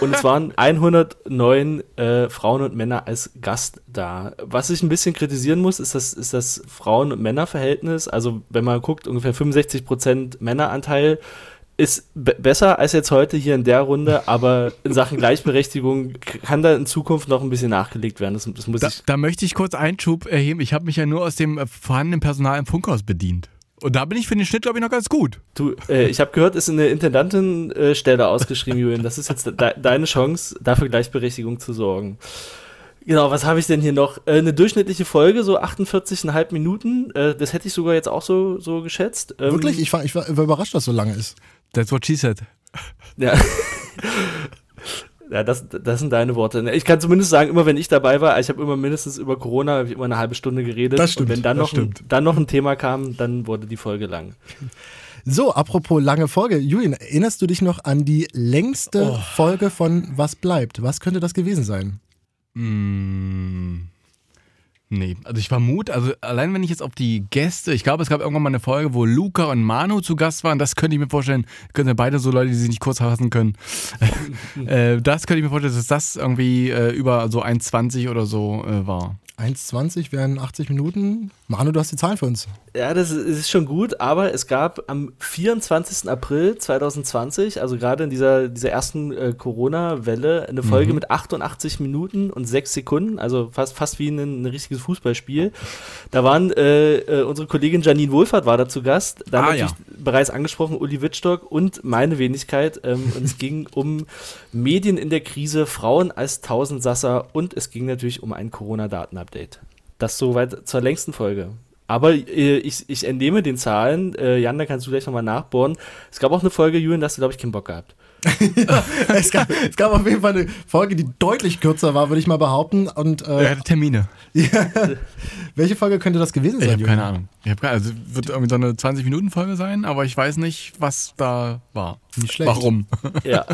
Und es waren [laughs] 109 äh, Frauen und Männer als Gast da. Was ich ein bisschen kritisieren muss, ist das, ist das Frauen- und Männerverhältnis. Also wenn man guckt, ungefähr 65 Prozent Männeranteil ist besser als jetzt heute hier in der Runde, aber in Sachen Gleichberechtigung kann da in Zukunft noch ein bisschen nachgelegt werden. Das, das muss Da, ich. da möchte ich kurz Einschub erheben. Ich habe mich ja nur aus dem äh, vorhandenen Personal im Funkhaus bedient. Und da bin ich für den Schnitt, glaube ich, noch ganz gut. Du, äh, ich habe gehört, ist eine Intendantenstelle ausgeschrieben, Julian. Das ist jetzt de deine Chance, dafür Gleichberechtigung zu sorgen. Genau, was habe ich denn hier noch? Äh, eine durchschnittliche Folge, so 48,5 Minuten. Äh, das hätte ich sogar jetzt auch so, so geschätzt. Ähm, Wirklich? Ich war, ich war überrascht, dass so lange ist. That's what she said. Ja. Ja, das, das sind deine Worte. Ich kann zumindest sagen, immer wenn ich dabei war, ich habe immer mindestens über Corona hab ich immer eine halbe Stunde geredet. Das stimmt, Und wenn dann das noch, ein, dann noch ein Thema kam, dann wurde die Folge lang. So, apropos lange Folge. Julian, erinnerst du dich noch an die längste Oh. Folge von Was bleibt? Was könnte das gewesen sein? Mm, nee, also ich vermute, also allein wenn ich jetzt auf die Gäste, ich glaube, es gab irgendwann mal eine Folge, wo Luca und Manu zu Gast waren, das könnte ich mir vorstellen, können ja beide so Leute, die sich nicht kurz fassen können. [laughs] äh, das könnte ich mir vorstellen, dass das irgendwie äh, über so 1,20 oder so äh, war. 1,20 wären 80 Minuten. Manu, du hast die Zahlen für uns. Ja, das ist, schon gut, aber es gab am 24. April 2020, also gerade in dieser, dieser ersten äh, Corona-Welle, eine Folge Mhm. mit 88 Minuten und 6 Sekunden, also fast, fast wie ein, ein richtiges Fußballspiel. Da waren äh, äh, unsere Kollegin Janine Wohlfahrt war da zu Gast, dann Ah, natürlich bereits angesprochen Uli Wittstock und meine Wenigkeit. Ähm, [laughs] und es ging um Medien in der Krise, Frauen als Tausendsasser und es ging natürlich um ein Corona-Daten-Update. Das soweit zur längsten Folge. Aber äh, ich, ich entnehme den Zahlen, äh, Jan, da kannst du gleich nochmal nachbohren. Es gab auch eine Folge, Julian, da hast du, glaube ich, keinen Bock gehabt. [laughs] es, gab, es gab auf jeden Fall eine Folge, die deutlich kürzer war, würde ich mal behaupten. Und, Er äh, hatte Termine. [laughs] ja. Welche Folge könnte das gewesen sein? Ich habe keine Ahnung. Ich hab keine, also wird irgendwie so eine 20-Minuten-Folge sein, aber ich weiß nicht, was da war. Nicht schlecht. Warum? [laughs] Ja,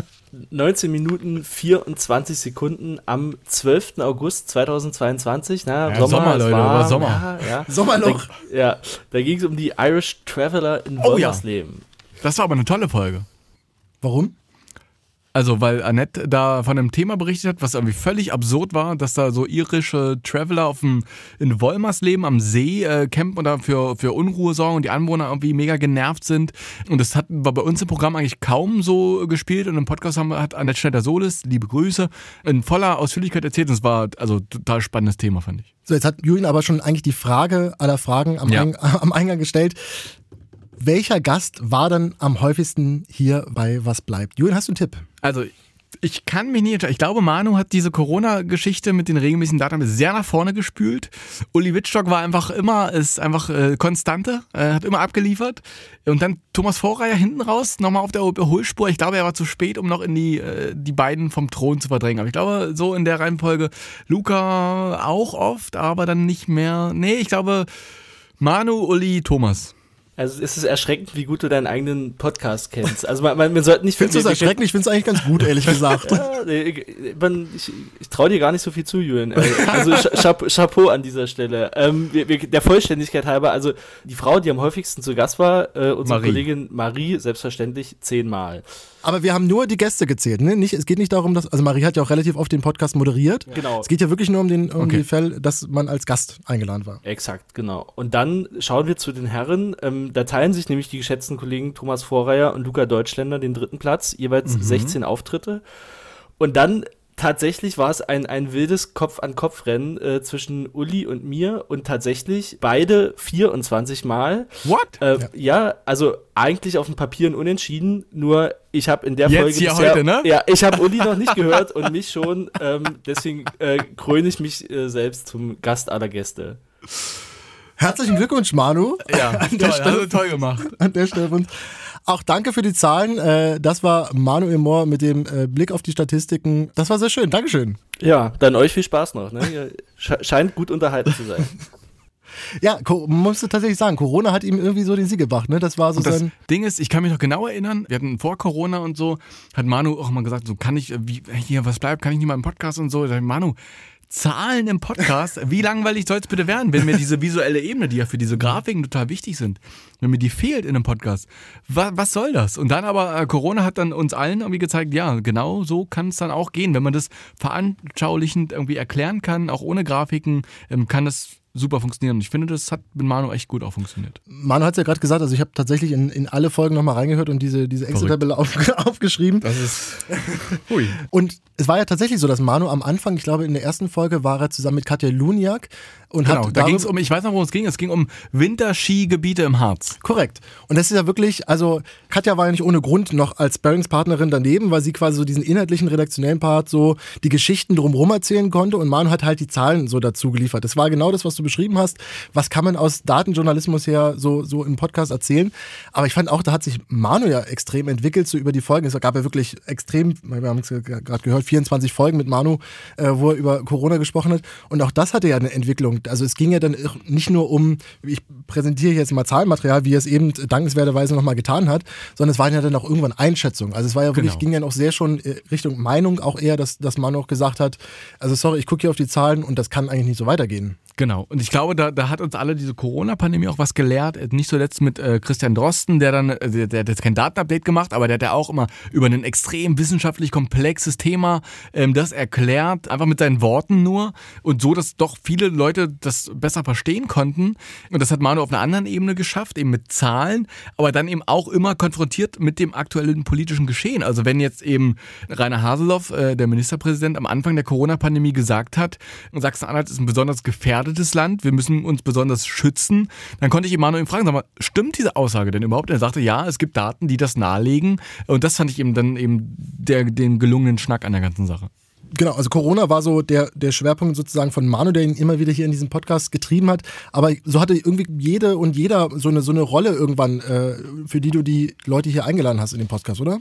19 Minuten 24 Sekunden am 12. August 2022. Na, Ja, Sommer, Sommer, Leute, war, war Sommer. Ja, ja. Sommerloch. Da, ja, da ging es um die Irish Traveler in Oh ja. Wolmersleben. Das war aber eine tolle Folge. Warum? Also, weil Annette da von einem Thema berichtet hat, was irgendwie völlig absurd war, dass da so irische Traveler auf dem, in Wolmersleben am See äh, campen und da für, für Unruhe sorgen und die Anwohner irgendwie mega genervt sind. Und das hat, war bei uns im Programm eigentlich kaum so gespielt und im Podcast haben, hat Annette Schneider-Solis, liebe Grüße, in voller Ausführlichkeit erzählt und es war also total spannendes Thema, fand ich. So, jetzt hat Julian aber schon eigentlich die Frage aller Fragen am, Ja. Eing [laughs] am Eingang gestellt. Welcher Gast war dann am häufigsten hier bei Was bleibt? Julian, hast du einen Tipp? Also, ich kann mich nicht entscheiden. Ich glaube, Manu hat diese Corona-Geschichte mit den regelmäßigen Daten sehr nach vorne gespült. Uli Wittstock war einfach immer, ist einfach äh, Konstante, äh, hat immer abgeliefert. Und dann Thomas Vorreier hinten raus, nochmal auf der Überholspur. Ich glaube, er war zu spät, um noch in die, äh, die beiden vom Thron zu verdrängen. Aber ich glaube, so in der Reihenfolge Luca auch oft, aber dann nicht mehr. Nee, ich glaube, Manu, Uli, Thomas. Also es ist erschreckend, wie gut du deinen eigenen Podcast kennst. Also man, man, man sollte nicht... Findest du es erschreckend? Ich finde es eigentlich ganz gut, ehrlich [laughs] gesagt. Ja, man, ich, ich traue dir gar nicht so viel zu, Julian. Äh, Also [laughs] Cha- Chapeau, an dieser Stelle. Ähm, wir, wir, der Vollständigkeit halber, also die Frau, die am häufigsten zu Gast war, äh, unsere Marie. Kollegin Marie, selbstverständlich zehnmal. Aber wir haben nur die Gäste gezählt. Ne? Nicht, es geht nicht darum, dass. Also, Marie hat ja auch relativ oft den Podcast moderiert. Genau. Es geht ja wirklich nur um, den, um Okay. die Fälle, dass man als Gast eingeladen war. Exakt, genau. Und dann schauen wir zu den Herren. Ähm, da teilen sich nämlich die geschätzten Kollegen Thomas Vorreier und Luca Deutschländer den dritten Platz, jeweils 16 Auftritte. Und dann tatsächlich war es ein, ein wildes Kopf-an-Kopf-Rennen äh, zwischen Uli und mir und tatsächlich beide 24 Mal. What? Äh, ja. also eigentlich auf dem Papier ein Unentschieden, nur ich habe in der Jetzt Folge hier bisher, heute, ne? Ja, ich habe Uli noch nicht [laughs] gehört und mich schon, ähm, deswegen äh, kröne ich mich äh, selbst zum Gast aller Gäste. Herzlichen Glückwunsch, Manu. Ja, an toll, der Stelle, also toll gemacht. [laughs] an der Stelle von uns. Auch danke für die Zahlen. Äh, Das war Manuel Mohr mit dem äh, Blick auf die Statistiken. Das war sehr schön. Dankeschön. Ja, dann euch viel Spaß noch. Ne? Scheint gut unterhalten zu sein. [laughs] Ja, man muss tatsächlich sagen, Corona hat ihm irgendwie so den Sieg gebracht. Ne? Das war so und das sein. Ding ist, ich kann mich noch genau erinnern, wir hatten vor Corona und so, hat Manu auch mal gesagt, so kann ich, wie, hier, was bleibt, kann ich nicht mal im Podcast und so. Ich, Manu, Zahlen im Podcast, wie langweilig soll es bitte werden, wenn mir diese visuelle Ebene, die ja für diese Grafiken total wichtig sind, wenn mir die fehlt in einem Podcast, was, was soll das? Und dann aber, äh, Corona hat dann uns allen irgendwie gezeigt, ja, genau so kann es dann auch gehen. Wenn man das veranschaulichend irgendwie erklären kann, auch ohne Grafiken, ähm, kann das super funktionieren. Und ich finde, das hat mit Manu echt gut auch funktioniert. Manu hat es ja gerade gesagt, also ich habe tatsächlich in, in alle Folgen nochmal reingehört und diese, diese Excel-Tabelle auf, [laughs] aufgeschrieben. Das ist. Hui. Und es war ja tatsächlich so, dass Manu am Anfang, ich glaube in der ersten Folge war er zusammen mit Katja Luniak und genau, da ging es um, ich weiß noch, worum es ging, es ging um Winterskigebiete im Harz. Korrekt. Und das ist ja wirklich, also Katja war ja nicht ohne Grund noch als Sparringspartnerin daneben, weil sie quasi so diesen inhaltlichen, redaktionellen Part so die Geschichten drumherum erzählen konnte und Manu hat halt die Zahlen so dazu geliefert. Das war genau das, was du beschrieben hast. Was kann man aus Datenjournalismus her so, so im Podcast erzählen? Aber ich fand auch, da hat sich Manu ja extrem entwickelt, so über die Folgen. Es gab ja wirklich extrem, wir haben es gerade gehört, 24 Folgen mit Manu, äh, wo er über Corona gesprochen hat. Und auch das hatte ja eine Entwicklung. Also es ging ja dann nicht nur um, ich präsentiere jetzt mal Zahlenmaterial, wie er es eben dankenswerterweise nochmal getan hat, sondern es waren ja dann auch irgendwann Einschätzungen. Also es war ja wirklich, genau. ging ja noch sehr schon äh, Richtung Meinung auch eher, dass, dass Manu auch gesagt hat, also sorry, ich gucke hier auf die Zahlen und das kann eigentlich nicht so weitergehen. Genau. Und ich glaube, da, da hat uns alle diese Corona-Pandemie auch was gelehrt. Äh, nicht zuletzt mit äh, Christian Drosten, der dann, äh, der, der hat jetzt kein Datenupdate gemacht, aber der hat ja auch immer über ein extrem wissenschaftlich komplexes Thema ähm, das erklärt, einfach mit seinen Worten nur und so, dass doch viele Leute das besser verstehen konnten. Und das hat Manu auf einer anderen Ebene geschafft, eben mit Zahlen, aber dann eben auch immer konfrontiert mit dem aktuellen politischen Geschehen. Also wenn jetzt eben Rainer Haseloff, äh, der Ministerpräsident, am Anfang der Corona-Pandemie gesagt hat, Sachsen-Anhalt ist ein besonders gefährdetes Land, wir müssen uns besonders schützen. Dann konnte ich Emanuel fragen, sag mal, stimmt diese Aussage denn überhaupt? Er sagte, ja, es gibt Daten, die das nahelegen. Und das fand ich eben dann eben der, den gelungenen Schnack an der ganzen Sache. Genau, also Corona war so der, der Schwerpunkt sozusagen von Manu, der ihn immer wieder hier in diesem Podcast getrieben hat. Aber so hatte irgendwie jede und jeder so eine, so eine Rolle irgendwann, äh, für die du die Leute hier eingeladen hast in dem Podcast, oder?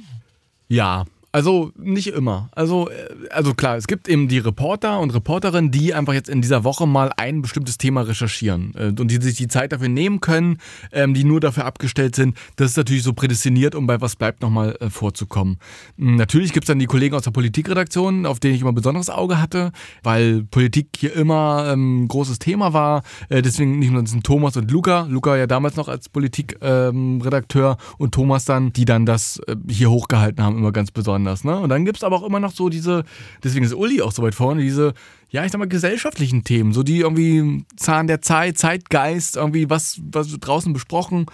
Ja, also nicht immer. Also, äh, also klar, es gibt eben die Reporter und Reporterinnen, die einfach jetzt in dieser Woche mal ein bestimmtes Thema recherchieren äh, und die sich die Zeit dafür nehmen können, ähm, die nur dafür abgestellt sind. Das ist natürlich so prädestiniert, um bei Was bleibt nochmal äh, vorzukommen. Hm, natürlich gibt es dann die Kollegen aus der Politikredaktion, auf denen ich immer ein besonderes Auge hatte, weil Politik hier immer ein ähm, großes Thema war. Deswegen nicht nur sind Thomas und Luca. Luca ja damals noch als Politikredakteur ähm, und Thomas dann, die dann das hier hochgehalten haben, immer ganz besonders anders. Ne? Und dann gibt es aber auch immer noch so diese, deswegen ist Uli auch so weit vorne, diese, ja, ich sag mal, gesellschaftlichen Themen, so die irgendwie Zahn der Zeit, Zeitgeist, irgendwie was, was draußen besprochen.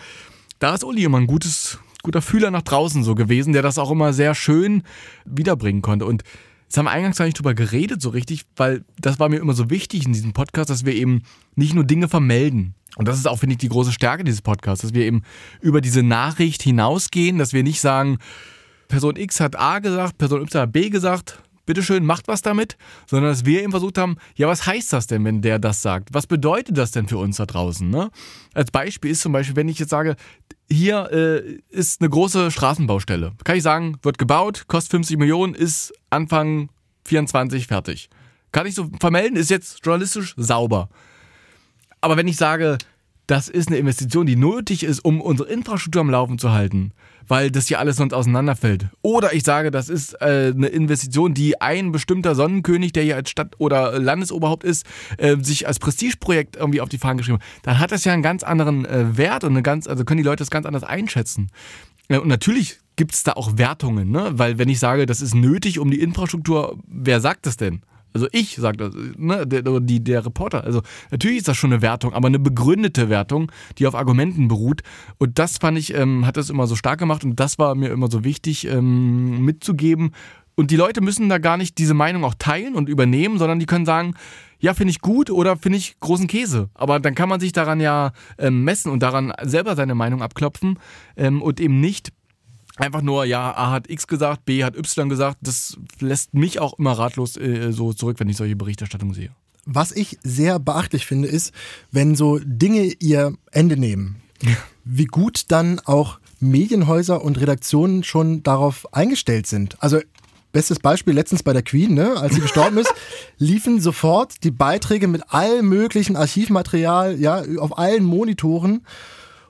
Da ist Uli immer ein gutes, guter Fühler nach draußen so gewesen, der das auch immer sehr schön wiederbringen konnte. Und Jetzt haben wir eingangs gar nicht drüber geredet so richtig, weil das war mir immer so wichtig in diesem Podcast, dass wir eben nicht nur Dinge vermelden. Und das ist auch, finde ich, die große Stärke dieses Podcasts, dass wir eben über diese Nachricht hinausgehen, dass wir nicht sagen, Person X hat A gesagt, Person Y hat B gesagt, bitteschön, macht was damit, sondern dass wir eben versucht haben, ja, was heißt das denn, wenn der das sagt? Was bedeutet das denn für uns da draußen? Ne? Als Beispiel ist zum Beispiel, wenn ich jetzt sage, hier äh, ist eine große Straßenbaustelle. Kann ich sagen, wird gebaut, kostet 50 Millionen, ist Anfang 24 fertig. Kann ich so vermelden, ist jetzt journalistisch sauber. Aber wenn ich sage, das ist eine Investition, die nötig ist, um unsere Infrastruktur am Laufen zu halten, weil das hier alles sonst auseinanderfällt. Oder ich sage, das ist äh, eine Investition, die ein bestimmter Sonnenkönig, der hier als Stadt- oder Landesoberhaupt ist, äh, sich als Prestigeprojekt irgendwie auf die Fahnen geschrieben hat. Dann hat das ja einen ganz anderen äh, Wert und eine ganz, also können die Leute das ganz anders einschätzen. Äh, und natürlich gibt es da auch Wertungen, ne? weil wenn ich sage, das ist nötig um die Infrastruktur, wer sagt das denn? Also ich sage das, ne, der, die, der Reporter. Also natürlich ist das schon eine Wertung, aber eine begründete Wertung, die auf Argumenten beruht. Und das fand ich, ähm, hat das immer so stark gemacht und das war mir immer so wichtig ähm, mitzugeben. Und die Leute müssen da gar nicht diese Meinung auch teilen und übernehmen, sondern die können sagen, ja, finde ich gut oder finde ich großen Käse. Aber dann kann man sich daran ja ähm, messen und daran selber seine Meinung abklopfen ähm, und eben nicht einfach nur, ja, A hat X gesagt, B hat Y gesagt, das lässt mich auch immer ratlos äh, so zurück, wenn ich solche Berichterstattung sehe. Was ich sehr beachtlich finde, ist, wenn so Dinge ihr Ende nehmen, wie gut dann auch Medienhäuser und Redaktionen schon darauf eingestellt sind. Also bestes Beispiel letztens bei der Queen, ne, als sie gestorben ist, [laughs] liefen sofort die Beiträge mit allem möglichen Archivmaterial, ja, auf allen Monitoren.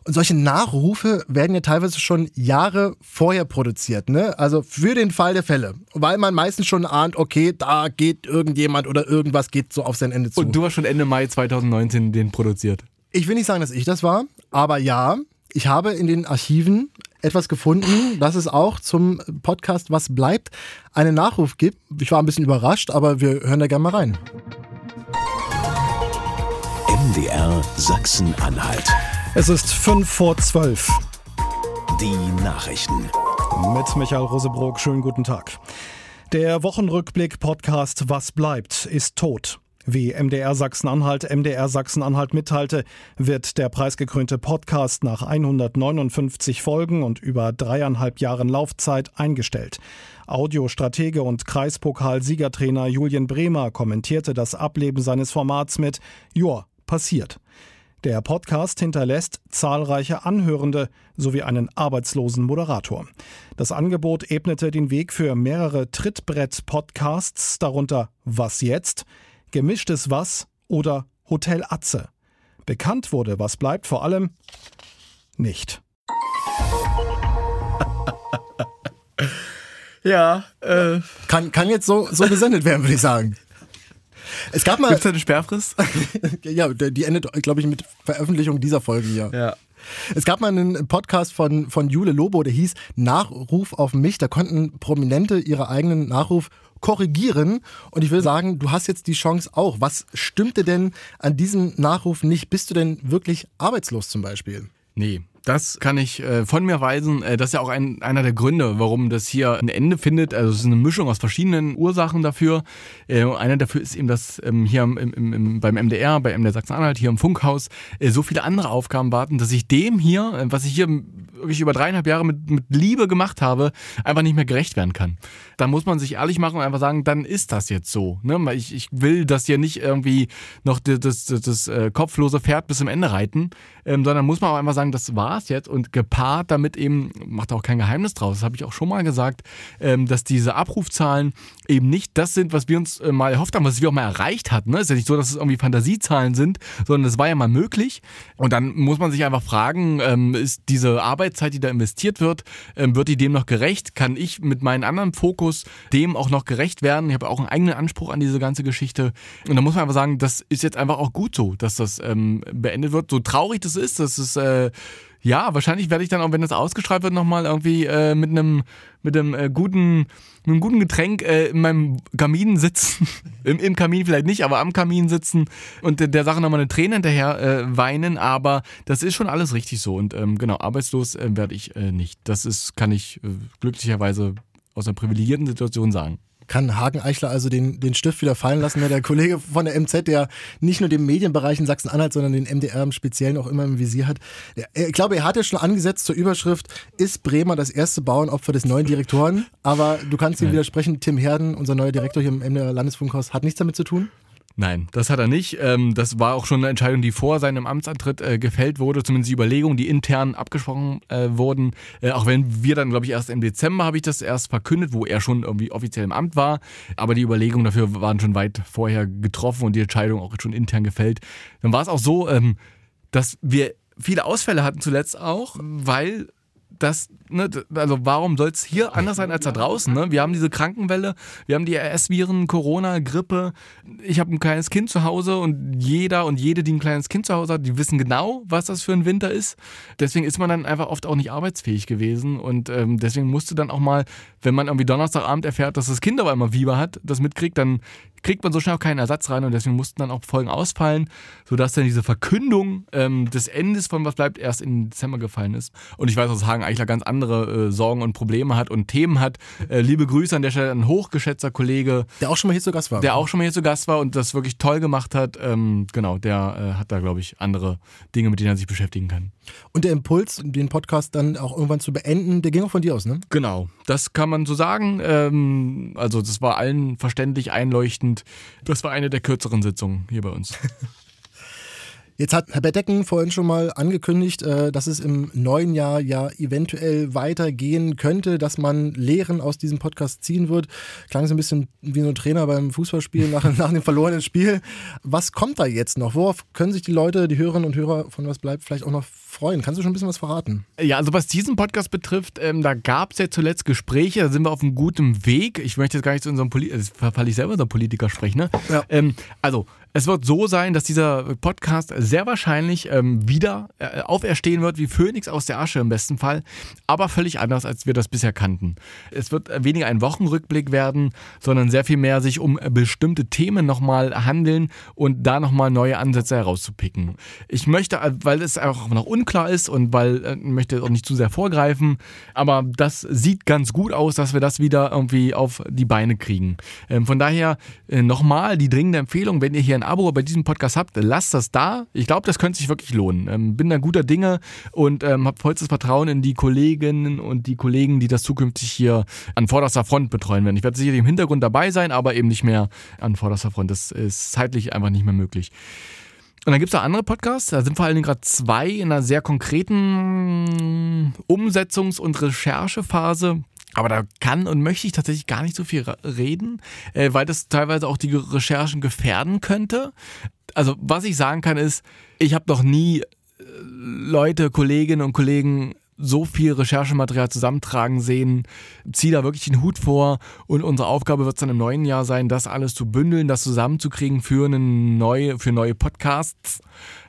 Und solche Nachrufe werden ja teilweise schon Jahre vorher produziert, ne? Also für den Fall der Fälle. Weil man meistens schon ahnt, okay, da geht irgendjemand oder irgendwas geht so auf sein Ende zu. Und du hast schon Ende Mai 2019 den produziert. Ich will nicht sagen, dass ich das war, aber ja, ich habe in den Archiven etwas gefunden, dass es auch zum Podcast Was bleibt einen Nachruf gibt. Ich war ein bisschen überrascht, aber wir hören da gerne mal rein. MDR Sachsen-Anhalt. Es ist fünf vor zwölf. Die Nachrichten. Mit Michael Rosebrook, schönen guten Tag. Der Wochenrückblick-Podcast Was bleibt ist tot. Wie MDR Sachsen-Anhalt MDR Sachsen-Anhalt mitteilte, wird der preisgekrönte Podcast nach 159 Folgen und über dreieinhalb Jahren Laufzeit eingestellt. Audiostratege und Kreispokalsiegertrainer Julian Bremer kommentierte das Ableben seines Formats mit Joa, passiert. Der Podcast hinterlässt zahlreiche Anhörende sowie einen arbeitslosen Moderator. Das Angebot ebnete den Weg für mehrere Trittbrett-Podcasts, darunter Was jetzt? Gemischtes Was oder Hotel Atze. Bekannt wurde, was bleibt vor allem nicht. ja, äh. Kann, kann jetzt so, so gesendet werden, würde ich sagen. Es gab mal. Gibt es eine Sperrfrist? [laughs] ja, die endet, glaube ich, mit Veröffentlichung dieser Folge hier. Ja. Es gab mal einen Podcast von, von Jule Lobo, der hieß Nachruf auf mich. Da konnten Prominente ihre eigenen Nachruf korrigieren. Und ich will sagen, du hast jetzt die Chance auch. Was stimmte denn an diesem Nachruf nicht? Bist du denn wirklich arbeitslos zum Beispiel? Nee, das kann ich äh, von mir weisen. Äh, das ist ja auch ein, einer der Gründe, warum das hier ein Ende findet. Also es ist eine Mischung aus verschiedenen Ursachen dafür. Äh, einer dafür ist eben, dass ähm, hier im, im, im, beim MDR, bei MDR Sachsen-Anhalt, hier im Funkhaus, äh, so viele andere Aufgaben warten, dass ich dem hier, äh, was ich hier wirklich über dreieinhalb Jahre mit, mit Liebe gemacht habe, einfach nicht mehr gerecht werden kann. Da muss man sich ehrlich machen und einfach sagen, dann ist das jetzt so. Ne? Ich, ich will das hier nicht irgendwie noch das, das, das, das äh, kopflose Pferd bis zum Ende reiten, ähm, sondern muss man auch einfach sagen, das war's jetzt und gepaart damit eben, macht auch kein Geheimnis draus, das habe ich auch schon mal gesagt, ähm, dass diese Abrufzahlen eben nicht das sind, was wir uns äh, mal erhofft haben, was wir auch mal erreicht hatten. Ne? Ist ja nicht so, dass es irgendwie Fantasiezahlen sind, sondern es war ja mal möglich. Und dann muss man sich einfach fragen, ähm, ist diese Arbeitszeit, die da investiert wird, ähm, wird die dem noch gerecht? Kann ich mit meinem anderen Fokus dem auch noch gerecht werden? Ich habe auch einen eigenen Anspruch an diese ganze Geschichte. Und da muss man einfach sagen, das ist jetzt einfach auch gut so, dass das ähm, beendet wird. So traurig das ist, das ist äh, ja, wahrscheinlich werde ich dann auch, wenn das ausgestrahlt wird, nochmal irgendwie äh, mit einem mit einem äh, guten mit einem guten Getränk äh, in meinem Kamin sitzen. [laughs] Im, Im, Kamin vielleicht nicht, aber am Kamin sitzen und der, der Sache nochmal eine Träne hinterher äh, weinen. Aber das ist schon alles richtig so. Und ähm, genau, arbeitslos äh, werde ich äh, nicht. Das ist, kann ich glücklicherweise aus einer privilegierten Situation sagen kann Hagen Eichler also den, den Stift wieder fallen lassen. Der Kollege von der MZ, der nicht nur den Medienbereich in Sachsen-Anhalt, sondern den MDR im Speziellen auch immer im Visier hat. Ich glaube, er hat ja schon angesetzt zur Überschrift, ist Bremer das erste Bauernopfer des neuen Direktoren? Aber du kannst ihm widersprechen, Tim Herden, unser neuer Direktor hier im MDR Landesfunkhaus, hat nichts damit zu tun? Nein, das hat er nicht. Ähm, das war auch schon eine Entscheidung, die vor seinem Amtsantritt äh, gefällt wurde, zumindest die Überlegungen, die intern abgesprochen äh, wurden. Äh, auch wenn wir dann, glaube ich, erst im Dezember habe ich das erst verkündet, wo er schon irgendwie offiziell im Amt war. Aber die Überlegungen dafür waren schon weit vorher getroffen und die Entscheidung auch schon intern gefällt. Dann war es auch so, ähm, dass wir viele Ausfälle hatten zuletzt auch, weil das, ne, also warum soll es hier anders sein als da draußen? Ne? Wir haben diese Krankenwelle, wir haben die RS-Viren, Corona, Grippe. Ich habe ein kleines Kind zu Hause und jeder und jede, die ein kleines Kind zu Hause hat, die wissen genau, was das für ein Winter ist. Deswegen ist man dann einfach oft auch nicht arbeitsfähig gewesen und ähm, deswegen musste dann auch mal, wenn man irgendwie Donnerstagabend erfährt, dass das Kind aber immer Fieber hat, das mitkriegt, dann kriegt man so schnell auch keinen Ersatz rein und deswegen mussten dann auch Folgen ausfallen, sodass dann diese Verkündung ähm, des Endes von Was bleibt erst in Dezember gefallen ist. Und ich weiß, dass Hagen Eichler ganz andere äh, Sorgen und Probleme hat und Themen hat. Äh, liebe Grüße an der Stelle, ein hochgeschätzter Kollege. Der auch schon mal hier zu Gast war. Der auch schon mal hier zu Gast war und das wirklich toll gemacht hat. Ähm, genau, der äh, hat da, glaube ich, andere Dinge, mit denen er sich beschäftigen kann. Und der Impuls, den Podcast dann auch irgendwann zu beenden, der ging auch von dir aus, ne? Genau, das kann man so sagen. Ähm, also das war allen verständlich einleuchtend. Das war eine der kürzeren Sitzungen hier bei uns. [laughs] Jetzt hat Herr Bedecken vorhin schon mal angekündigt, äh, dass es im neuen Jahr ja eventuell weitergehen könnte, dass man Lehren aus diesem Podcast ziehen wird. Klang so ein bisschen wie so ein Trainer beim Fußballspiel nach, [laughs] nach dem verlorenen Spiel. Was kommt da jetzt noch? Worauf können sich die Leute, die Hörerinnen und Hörer von Was bleibt, vielleicht auch noch freuen? Kannst du schon ein bisschen was verraten? Ja, also was diesen Podcast betrifft, ähm, da gab es ja zuletzt Gespräche, da sind wir auf einem guten Weg. Ich möchte jetzt gar nicht zu unserem Politiker, also verfalle ich selber unser Politiker sprechen, ne? Ja. Ähm, also, es wird so sein, dass dieser Podcast sehr wahrscheinlich ähm, wieder äh, auferstehen wird wie Phönix aus der Asche im besten Fall, aber völlig anders, als wir das bisher kannten. Es wird weniger ein Wochenrückblick werden, sondern sehr viel mehr sich um bestimmte Themen nochmal handeln und da nochmal neue Ansätze herauszupicken. Ich möchte, äh, weil es auch noch unklar ist und weil äh, möchte auch nicht zu sehr vorgreifen, aber das sieht ganz gut aus, dass wir das wieder irgendwie auf die Beine kriegen. Ähm, von daher äh, nochmal die dringende Empfehlung, wenn ihr hier ein Abo bei diesem Podcast habt, lasst das da. Ich glaube, das könnte sich wirklich lohnen. Ähm, bin da guter Dinge und ähm, habe vollstes Vertrauen in die Kolleginnen und die Kollegen, die das zukünftig hier an vorderster Front betreuen werden. Ich werde sicherlich im Hintergrund dabei sein, aber eben nicht mehr an vorderster Front. Das ist zeitlich einfach nicht mehr möglich. Und dann gibt es auch andere Podcasts, da sind vor allen Dingen gerade zwei in einer sehr konkreten Umsetzungs- und Recherchephase. Aber da kann und möchte ich tatsächlich gar nicht so viel reden, äh, weil das teilweise auch die Recherchen gefährden könnte. Also was ich sagen kann ist, ich habe noch nie äh, Leute, Kolleginnen und Kollegen so viel Recherchematerial zusammentragen sehen. Zieh da wirklich den Hut vor und unsere Aufgabe wird es dann im neuen Jahr sein, das alles zu bündeln, das zusammenzukriegen für eine neue, für neue Podcasts.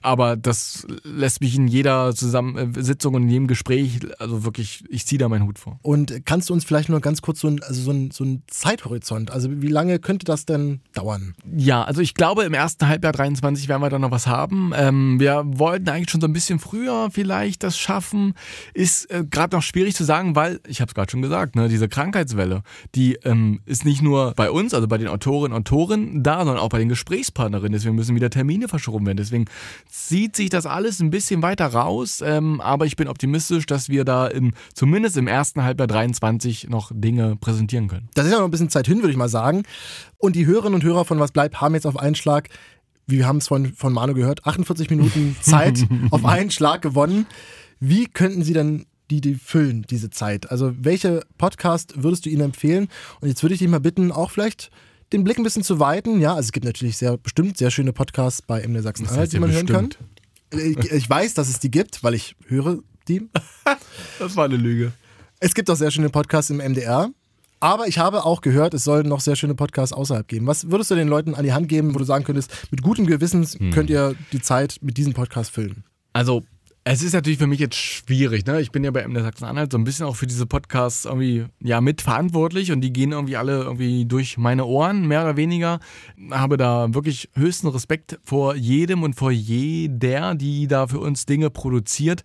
Aber das lässt mich in jeder Zusammensitzung und in jedem Gespräch, also wirklich, ich ziehe da meinen Hut vor. Und kannst du uns vielleicht nur ganz kurz so ein, also so ein, so ein Zeithorizont, also wie lange könnte das denn dauern? Ja, also ich glaube, im ersten Halbjahr 23 werden wir da noch was haben. Ähm, wir wollten eigentlich schon so ein bisschen früher vielleicht das schaffen. Ist äh, gerade noch schwierig zu sagen, weil, ich habe es gerade schon gesagt, ne, diese Krankheitswelle, die ähm, ist nicht nur bei uns, also bei den Autorinnen und Autoren da, sondern auch bei den Gesprächspartnerinnen. Deswegen müssen wieder Termine verschoben werden. Deswegen zieht sich das alles ein bisschen weiter raus, ähm, aber ich bin optimistisch, dass wir da im, zumindest im ersten Halbjahr 23 noch Dinge präsentieren können. Das ist ja noch ein bisschen Zeit hin, würde ich mal sagen. Und die Hörerinnen und Hörer von Was bleibt haben jetzt auf einen Schlag, wie wir haben es von, von Manu gehört, 48 Minuten Zeit [laughs] auf einen Schlag gewonnen. Wie könnten Sie denn die, die füllen, diese Zeit? Also welche Podcast würdest du ihnen empfehlen? Und jetzt würde ich dich mal bitten, auch vielleicht den Blick ein bisschen zu weiten. Ja, also es gibt natürlich sehr bestimmt sehr schöne Podcasts bei MD Sachsen-Anhalt, die man hören kann. Ich, ich, weiß, dass es die gibt, weil ich höre die. [laughs] das war eine Lüge. Es gibt auch sehr schöne Podcasts im MDR. Aber ich habe auch gehört, es sollen noch sehr schöne Podcasts außerhalb geben. Was würdest du den Leuten an die Hand geben, wo du sagen könntest, mit gutem Gewissen hm. könnt ihr die Zeit mit diesem Podcast füllen? Also es ist natürlich für mich jetzt schwierig, ne? Ich bin ja bei MDR Sachsen-Anhalt so ein bisschen auch für diese Podcasts irgendwie ja mitverantwortlich und die gehen irgendwie alle irgendwie durch meine Ohren, mehr oder weniger. Habe da wirklich höchsten Respekt vor jedem und vor jeder, die da für uns Dinge produziert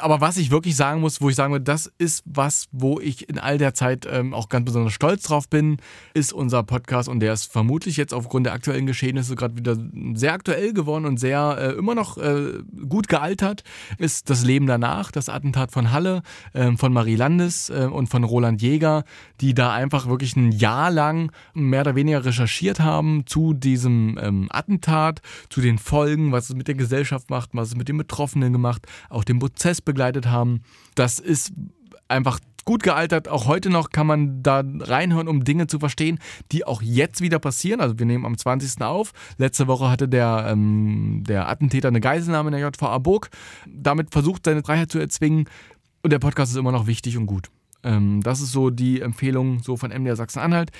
aber was ich wirklich sagen muss, wo ich sagen würde, das ist was, wo ich in all der Zeit ähm, auch ganz besonders stolz drauf bin, ist unser Podcast und der ist vermutlich jetzt aufgrund der aktuellen Geschehnisse gerade wieder sehr aktuell geworden und sehr äh, immer noch äh, gut gealtert, ist das Leben danach, das Attentat von Halle, äh, von Marie Landes äh, und von Roland Jäger, die da einfach wirklich ein Jahr lang mehr oder weniger recherchiert haben zu diesem ähm, Attentat, zu den Folgen, was es mit der Gesellschaft macht, was es mit den Betroffenen gemacht, auch den Prozess begleitet haben. Das ist einfach gut gealtert. Auch heute noch kann man da reinhören, um Dinge zu verstehen, die auch jetzt wieder passieren. Also wir nehmen am 20. auf. Letzte Woche hatte der, ähm, der Attentäter eine Geiselnahme in der JVA Burg. Damit versucht, seine Freiheit zu erzwingen. Und der Podcast ist immer noch wichtig und gut. Ähm, das ist so die Empfehlung so von MDR Sachsen-Anhalt.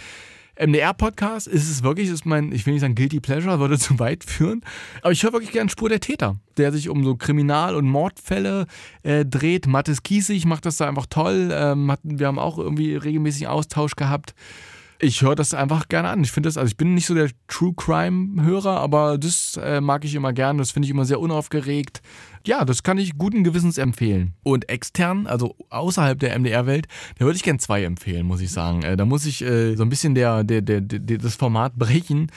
MDR-Podcast ist es wirklich, ist mein, ich will nicht sagen Guilty Pleasure, würde [laughs] zu weit führen, aber ich höre wirklich gern Spur der Täter, der sich um so Kriminal- und Mordfälle äh, dreht. Mathis Kiesig macht das da einfach toll. Ähm, hatten, wir haben auch irgendwie regelmäßig Austausch gehabt. Ich höre das einfach gerne an. Ich finde das, also ich bin nicht so der True Crime-Hörer, aber das äh, mag ich immer gerne. Das finde ich immer sehr unaufgeregt ja, das kann ich guten Gewissens empfehlen. Und extern, also außerhalb der MDR-Welt, da würde ich gern zwei empfehlen, muss ich sagen. Äh, da muss ich äh, so ein bisschen der, der, der, der, das Format brechen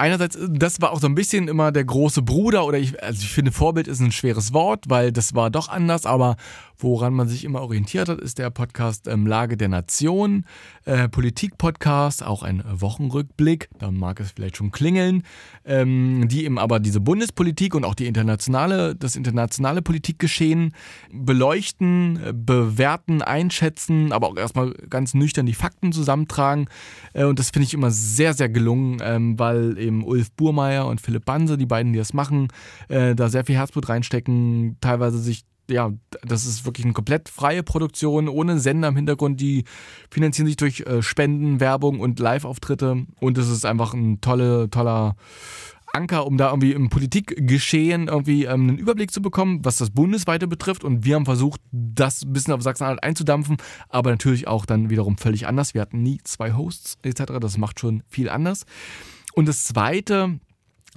einerseits, das war auch so ein bisschen immer der große Bruder oder ich, also ich finde Vorbild ist ein schweres Wort, weil das war doch anders, aber woran man sich immer orientiert hat, ist der Podcast ähm, Lage der Nation, äh, Politik-Podcast, auch ein Wochenrückblick, da mag es vielleicht schon klingeln, ähm, die eben aber diese Bundespolitik und auch die internationale, das internationale Politikgeschehen beleuchten, bewerten, einschätzen, aber auch erstmal ganz nüchtern die Fakten zusammentragen. Äh, und das finde ich immer sehr, sehr gelungen, ähm, weil eben Ulf Burmeier und Philipp Banse, die beiden, die das machen, äh, da sehr viel Herzblut reinstecken, teilweise sich ja, das ist wirklich eine komplett freie Produktion, ohne Sender im Hintergrund. Die finanzieren sich durch äh, Spenden, Werbung und Live-Auftritte. Und es ist einfach ein tolle, toller Anker, um da irgendwie im Politikgeschehen irgendwie ähm, einen Überblick zu bekommen, was das Bundesweite betrifft. Und wir haben versucht, das ein bisschen auf Sachsen-Anhalt einzudampfen, aber natürlich auch dann wiederum völlig anders. Wir hatten nie zwei Hosts etc. Das macht schon viel anders. Und das Zweite,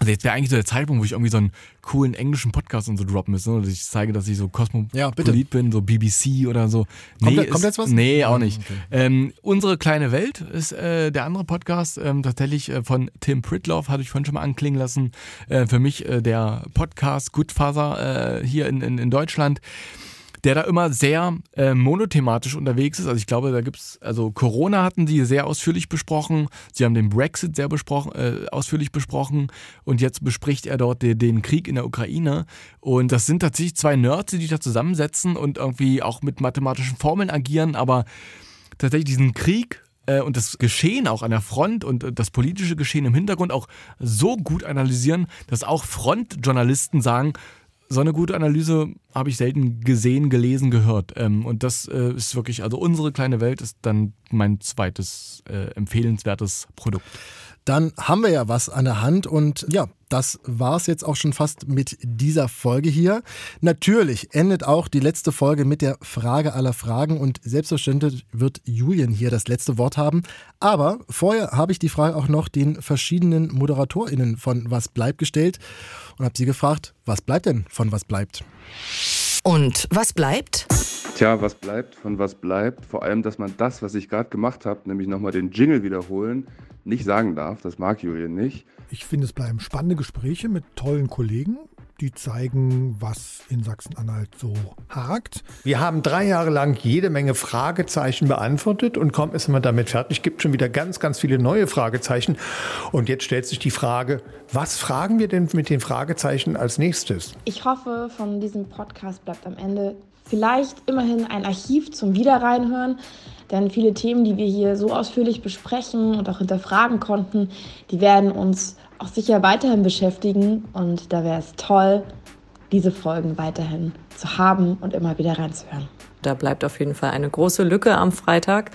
also jetzt wäre eigentlich so der Zeitpunkt, wo ich irgendwie so einen coolen englischen Podcast und so droppen müsste, dass ich zeige, dass ich so Kosmopolit ja, bin, so BBC oder so. Nee, kommt, ist, kommt jetzt was? Nee, auch nicht. Okay. Ähm, Unsere kleine Welt ist äh, der andere Podcast, ähm, tatsächlich äh, von Tim Pritloff, hatte ich vorhin schon mal anklingen lassen. Äh, für mich äh, der Podcast Goodfather äh, hier in, in, in Deutschland der da immer sehr äh, monothematisch unterwegs ist. Also ich glaube, da gibt es, also Corona hatten sie sehr ausführlich besprochen, sie haben den Brexit sehr besprochen, äh, ausführlich besprochen und jetzt bespricht er dort den, den Krieg in der Ukraine. Und das sind tatsächlich zwei Nerds, die sich da zusammensetzen und irgendwie auch mit mathematischen Formeln agieren, aber tatsächlich diesen Krieg äh, und das Geschehen auch an der Front und das politische Geschehen im Hintergrund auch so gut analysieren, dass auch Frontjournalisten sagen, so eine gute Analyse habe ich selten gesehen, gelesen, gehört. Ähm, und das äh, ist wirklich, also unsere kleine Welt ist dann mein zweites äh, empfehlenswertes Produkt. Dann haben wir ja was an der Hand und ja, das war es jetzt auch schon fast mit dieser Folge hier. Natürlich endet auch die letzte Folge mit der Frage aller Fragen und selbstverständlich wird Julian hier das letzte Wort haben. Aber vorher habe ich die Frage auch noch den verschiedenen ModeratorInnen von Was bleibt gestellt und habe sie gefragt, was bleibt denn von Was bleibt? Und was bleibt? Tja, was bleibt von was bleibt? Vor allem, dass man das, was ich gerade gemacht habe, nämlich nochmal den Jingle wiederholen, nicht sagen darf. Das mag Julian nicht. Ich finde, es bleiben spannende Gespräche mit tollen Kollegen die zeigen, was in Sachsen-Anhalt so hakt. Wir haben drei Jahre lang jede Menge Fragezeichen beantwortet und kaum ist man damit fertig, gibt schon wieder ganz, ganz viele neue Fragezeichen. Und jetzt stellt sich die Frage, was fragen wir denn mit den Fragezeichen als nächstes? Ich hoffe, von diesem Podcast bleibt am Ende vielleicht immerhin ein Archiv zum Wiederreinhören. Denn viele Themen, die wir hier so ausführlich besprechen und auch hinterfragen konnten, die werden uns auch sicher weiterhin beschäftigen. Und da wäre es toll, diese Folgen weiterhin zu haben und immer wieder reinzuhören. Da bleibt auf jeden Fall eine große Lücke am Freitag.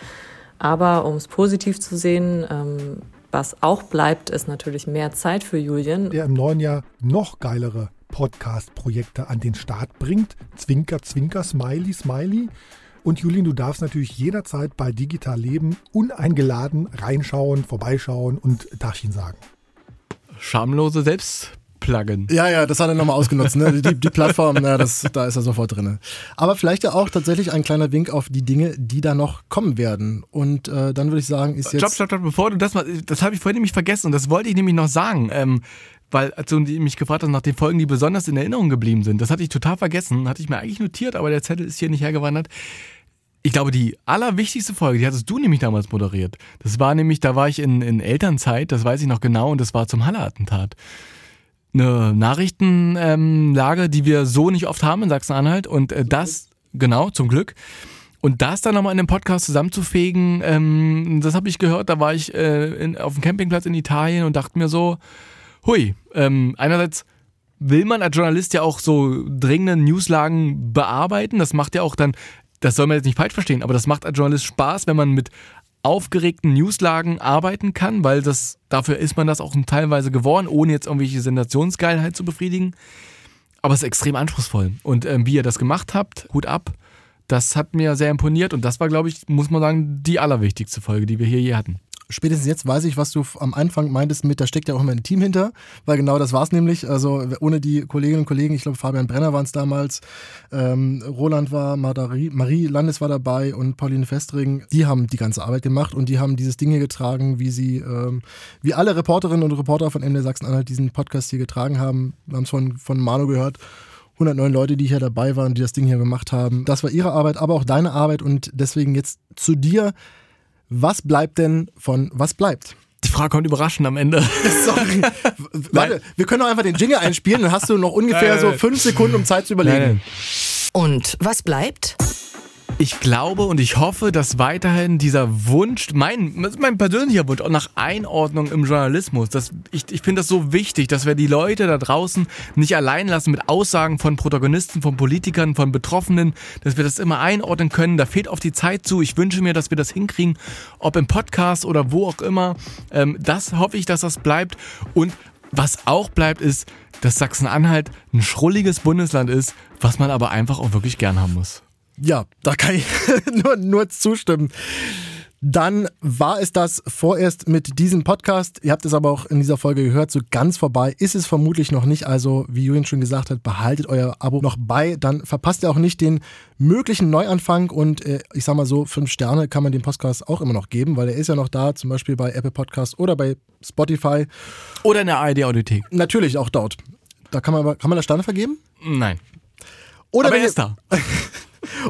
Aber um es positiv zu sehen, ähm, was auch bleibt, ist natürlich mehr Zeit für Julian. Der im neuen Jahr noch geilere Podcast-Projekte an den Start bringt. Zwinker, Zwinker, Smiley, Smiley. Und Julien, du darfst natürlich jederzeit bei Digital Leben uneingeladen reinschauen, vorbeischauen und Tachchen sagen schamlose Selbstplugin. Ja, ja, das hat er nochmal ausgenutzt. Ne? Die, die Plattform, na, das, da ist er sofort drin. Aber vielleicht ja auch tatsächlich ein kleiner Wink auf die Dinge, die da noch kommen werden. Und äh, dann würde ich sagen, ist jetzt. Stopp, stopp, stopp, bevor du das mal. Das habe ich vorhin nämlich vergessen und das wollte ich nämlich noch sagen. Ähm, weil als du mich gefragt hast nach den Folgen, die besonders in Erinnerung geblieben sind, das hatte ich total vergessen, hatte ich mir eigentlich notiert, aber der Zettel ist hier nicht hergewandert. Ich glaube, die allerwichtigste Folge, die hattest du nämlich damals moderiert. Das war nämlich, da war ich in, in Elternzeit, das weiß ich noch genau, und das war zum Halle-Attentat. Eine Nachrichtenlage, ähm, die wir so nicht oft haben in Sachsen-Anhalt. Und äh, das, genau, zum Glück. Und das dann nochmal in einem Podcast zusammenzufegen, ähm, das habe ich gehört, da war ich äh, in, auf dem Campingplatz in Italien und dachte mir so, hui, ähm, einerseits will man als Journalist ja auch so dringende Newslagen bearbeiten. Das macht ja auch dann das soll man jetzt nicht falsch verstehen, aber das macht als Journalist Spaß, wenn man mit aufgeregten Newslagen arbeiten kann, weil das dafür ist man das auch teilweise geworden, ohne jetzt irgendwelche Sensationsgeilheit zu befriedigen. Aber es ist extrem anspruchsvoll. Und ähm, wie ihr das gemacht habt, Hut ab, das hat mir sehr imponiert und das war, glaube ich, muss man sagen, die allerwichtigste Folge, die wir hier je hatten spätestens jetzt weiß ich, was du am Anfang meintest mit, da steckt ja auch immer ein Team hinter, weil genau das war es nämlich. Also ohne die Kolleginnen und Kollegen, ich glaube Fabian Brenner waren es damals, ähm, Roland war, Marie, Marie Landes war dabei und Pauline Festring, die haben die ganze Arbeit gemacht und die haben dieses Ding hier getragen, wie sie, ähm, wie alle Reporterinnen und Reporter von MD Sachsen-Anhalt diesen Podcast hier getragen haben. Wir haben es von, von Manu gehört. 109 Leute, die hier dabei waren, die das Ding hier gemacht haben. Das war ihre Arbeit, aber auch deine Arbeit und deswegen jetzt zu dir. Was bleibt denn von was bleibt? Die Frage kommt überraschend am Ende. [laughs] Sorry. [laughs] Warte, wir können doch einfach den Jingle einspielen, dann hast du noch ungefähr so fünf Sekunden, um Zeit zu überlegen. Nein, Und was bleibt? Ich glaube und ich hoffe, dass weiterhin dieser Wunsch, mein, mein persönlicher Wunsch, auch nach Einordnung im Journalismus, dass ich, ich finde das so wichtig, dass wir die Leute da draußen nicht allein lassen mit Aussagen von Protagonisten, von Politikern, von Betroffenen, dass wir das immer einordnen können. Da fehlt oft die Zeit zu. Ich wünsche mir, dass wir das hinkriegen, ob im Podcast oder wo auch immer. Ähm, das hoffe ich, dass das bleibt. Und was auch bleibt, ist, dass Sachsen-Anhalt ein schrulliges Bundesland ist, was man aber einfach auch wirklich gern haben muss. Ja, da kann ich [laughs] nur, nur zustimmen. Dann war es das vorerst mit diesem Podcast. Ihr habt es aber auch in dieser Folge gehört, so ganz vorbei ist es vermutlich noch nicht. Also, wie Julian schon gesagt hat, behaltet euer Abo noch bei. Dann verpasst ihr auch nicht den möglichen Neuanfang. Und äh, ich sag mal so, fünf Sterne kann man dem Podcast auch immer noch geben, weil er ist ja noch da, zum Beispiel bei Apple Podcast oder bei Spotify. Oder in der ARD-Audiothek. Natürlich auch dort. Da kann man, kann man da Sterne vergeben? Nein. Oder aber er ist da. [laughs]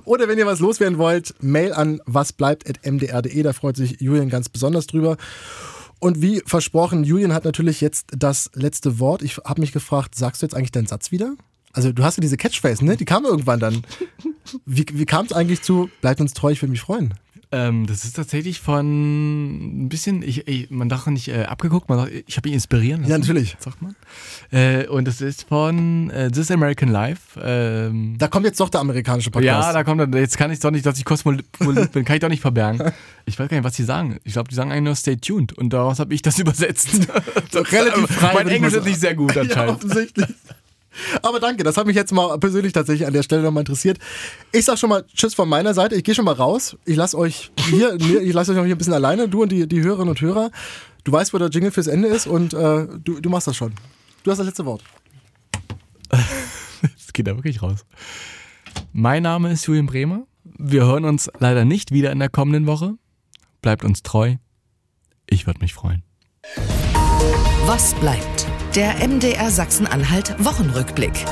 Oder wenn ihr was loswerden wollt, Mail an wasbleibt.mdr.de, da freut sich Julian ganz besonders drüber. Und wie versprochen, Julian hat natürlich jetzt das letzte Wort. Ich habe mich gefragt, sagst du jetzt eigentlich deinen Satz wieder? Also du hast ja diese Catchphrase, ne? Die kam irgendwann dann. Wie, wie kam es eigentlich zu, bleibt uns treu, ich würde mich freuen? Ähm, das ist tatsächlich von ein bisschen, ich, ich, man darf nicht äh, abgeguckt, man darf, ich habe ihn inspirieren lassen. Ja, natürlich. Sagt man. Äh, und das ist von äh, This American Life. Ähm, Da kommt jetzt doch der amerikanische Podcast. Ja, da kommt er. Jetzt kann ich doch nicht, dass ich Kosmolit bin, kann ich doch nicht verbergen. Ich weiß gar nicht, was sie sagen. Ich glaube, die sagen eigentlich nur Stay tuned und daraus habe ich das [laughs] übersetzt. [laughs] Relativ frei, Mein Englisch ist nicht sehr gut [laughs] Ja, anscheinend. offensichtlich. Aber danke, das hat mich jetzt mal persönlich tatsächlich an der Stelle nochmal interessiert. Ich sag schon mal Tschüss von meiner Seite. Ich gehe schon mal raus. Ich lasse euch hier, mir- [laughs] ich lasse euch noch hier ein bisschen alleine, du und die, die Hörerinnen und Hörer. Du weißt, wo der Jingle fürs Ende ist und äh, du, du machst das schon. Du hast das letzte Wort. [laughs] Es geht da wirklich raus. Mein Name ist Julian Bremer. Wir hören uns leider nicht wieder in der kommenden Woche. Bleibt uns treu. Ich würde mich freuen. Was bleibt? Der MDR Sachsen-Anhalt Wochenrückblick.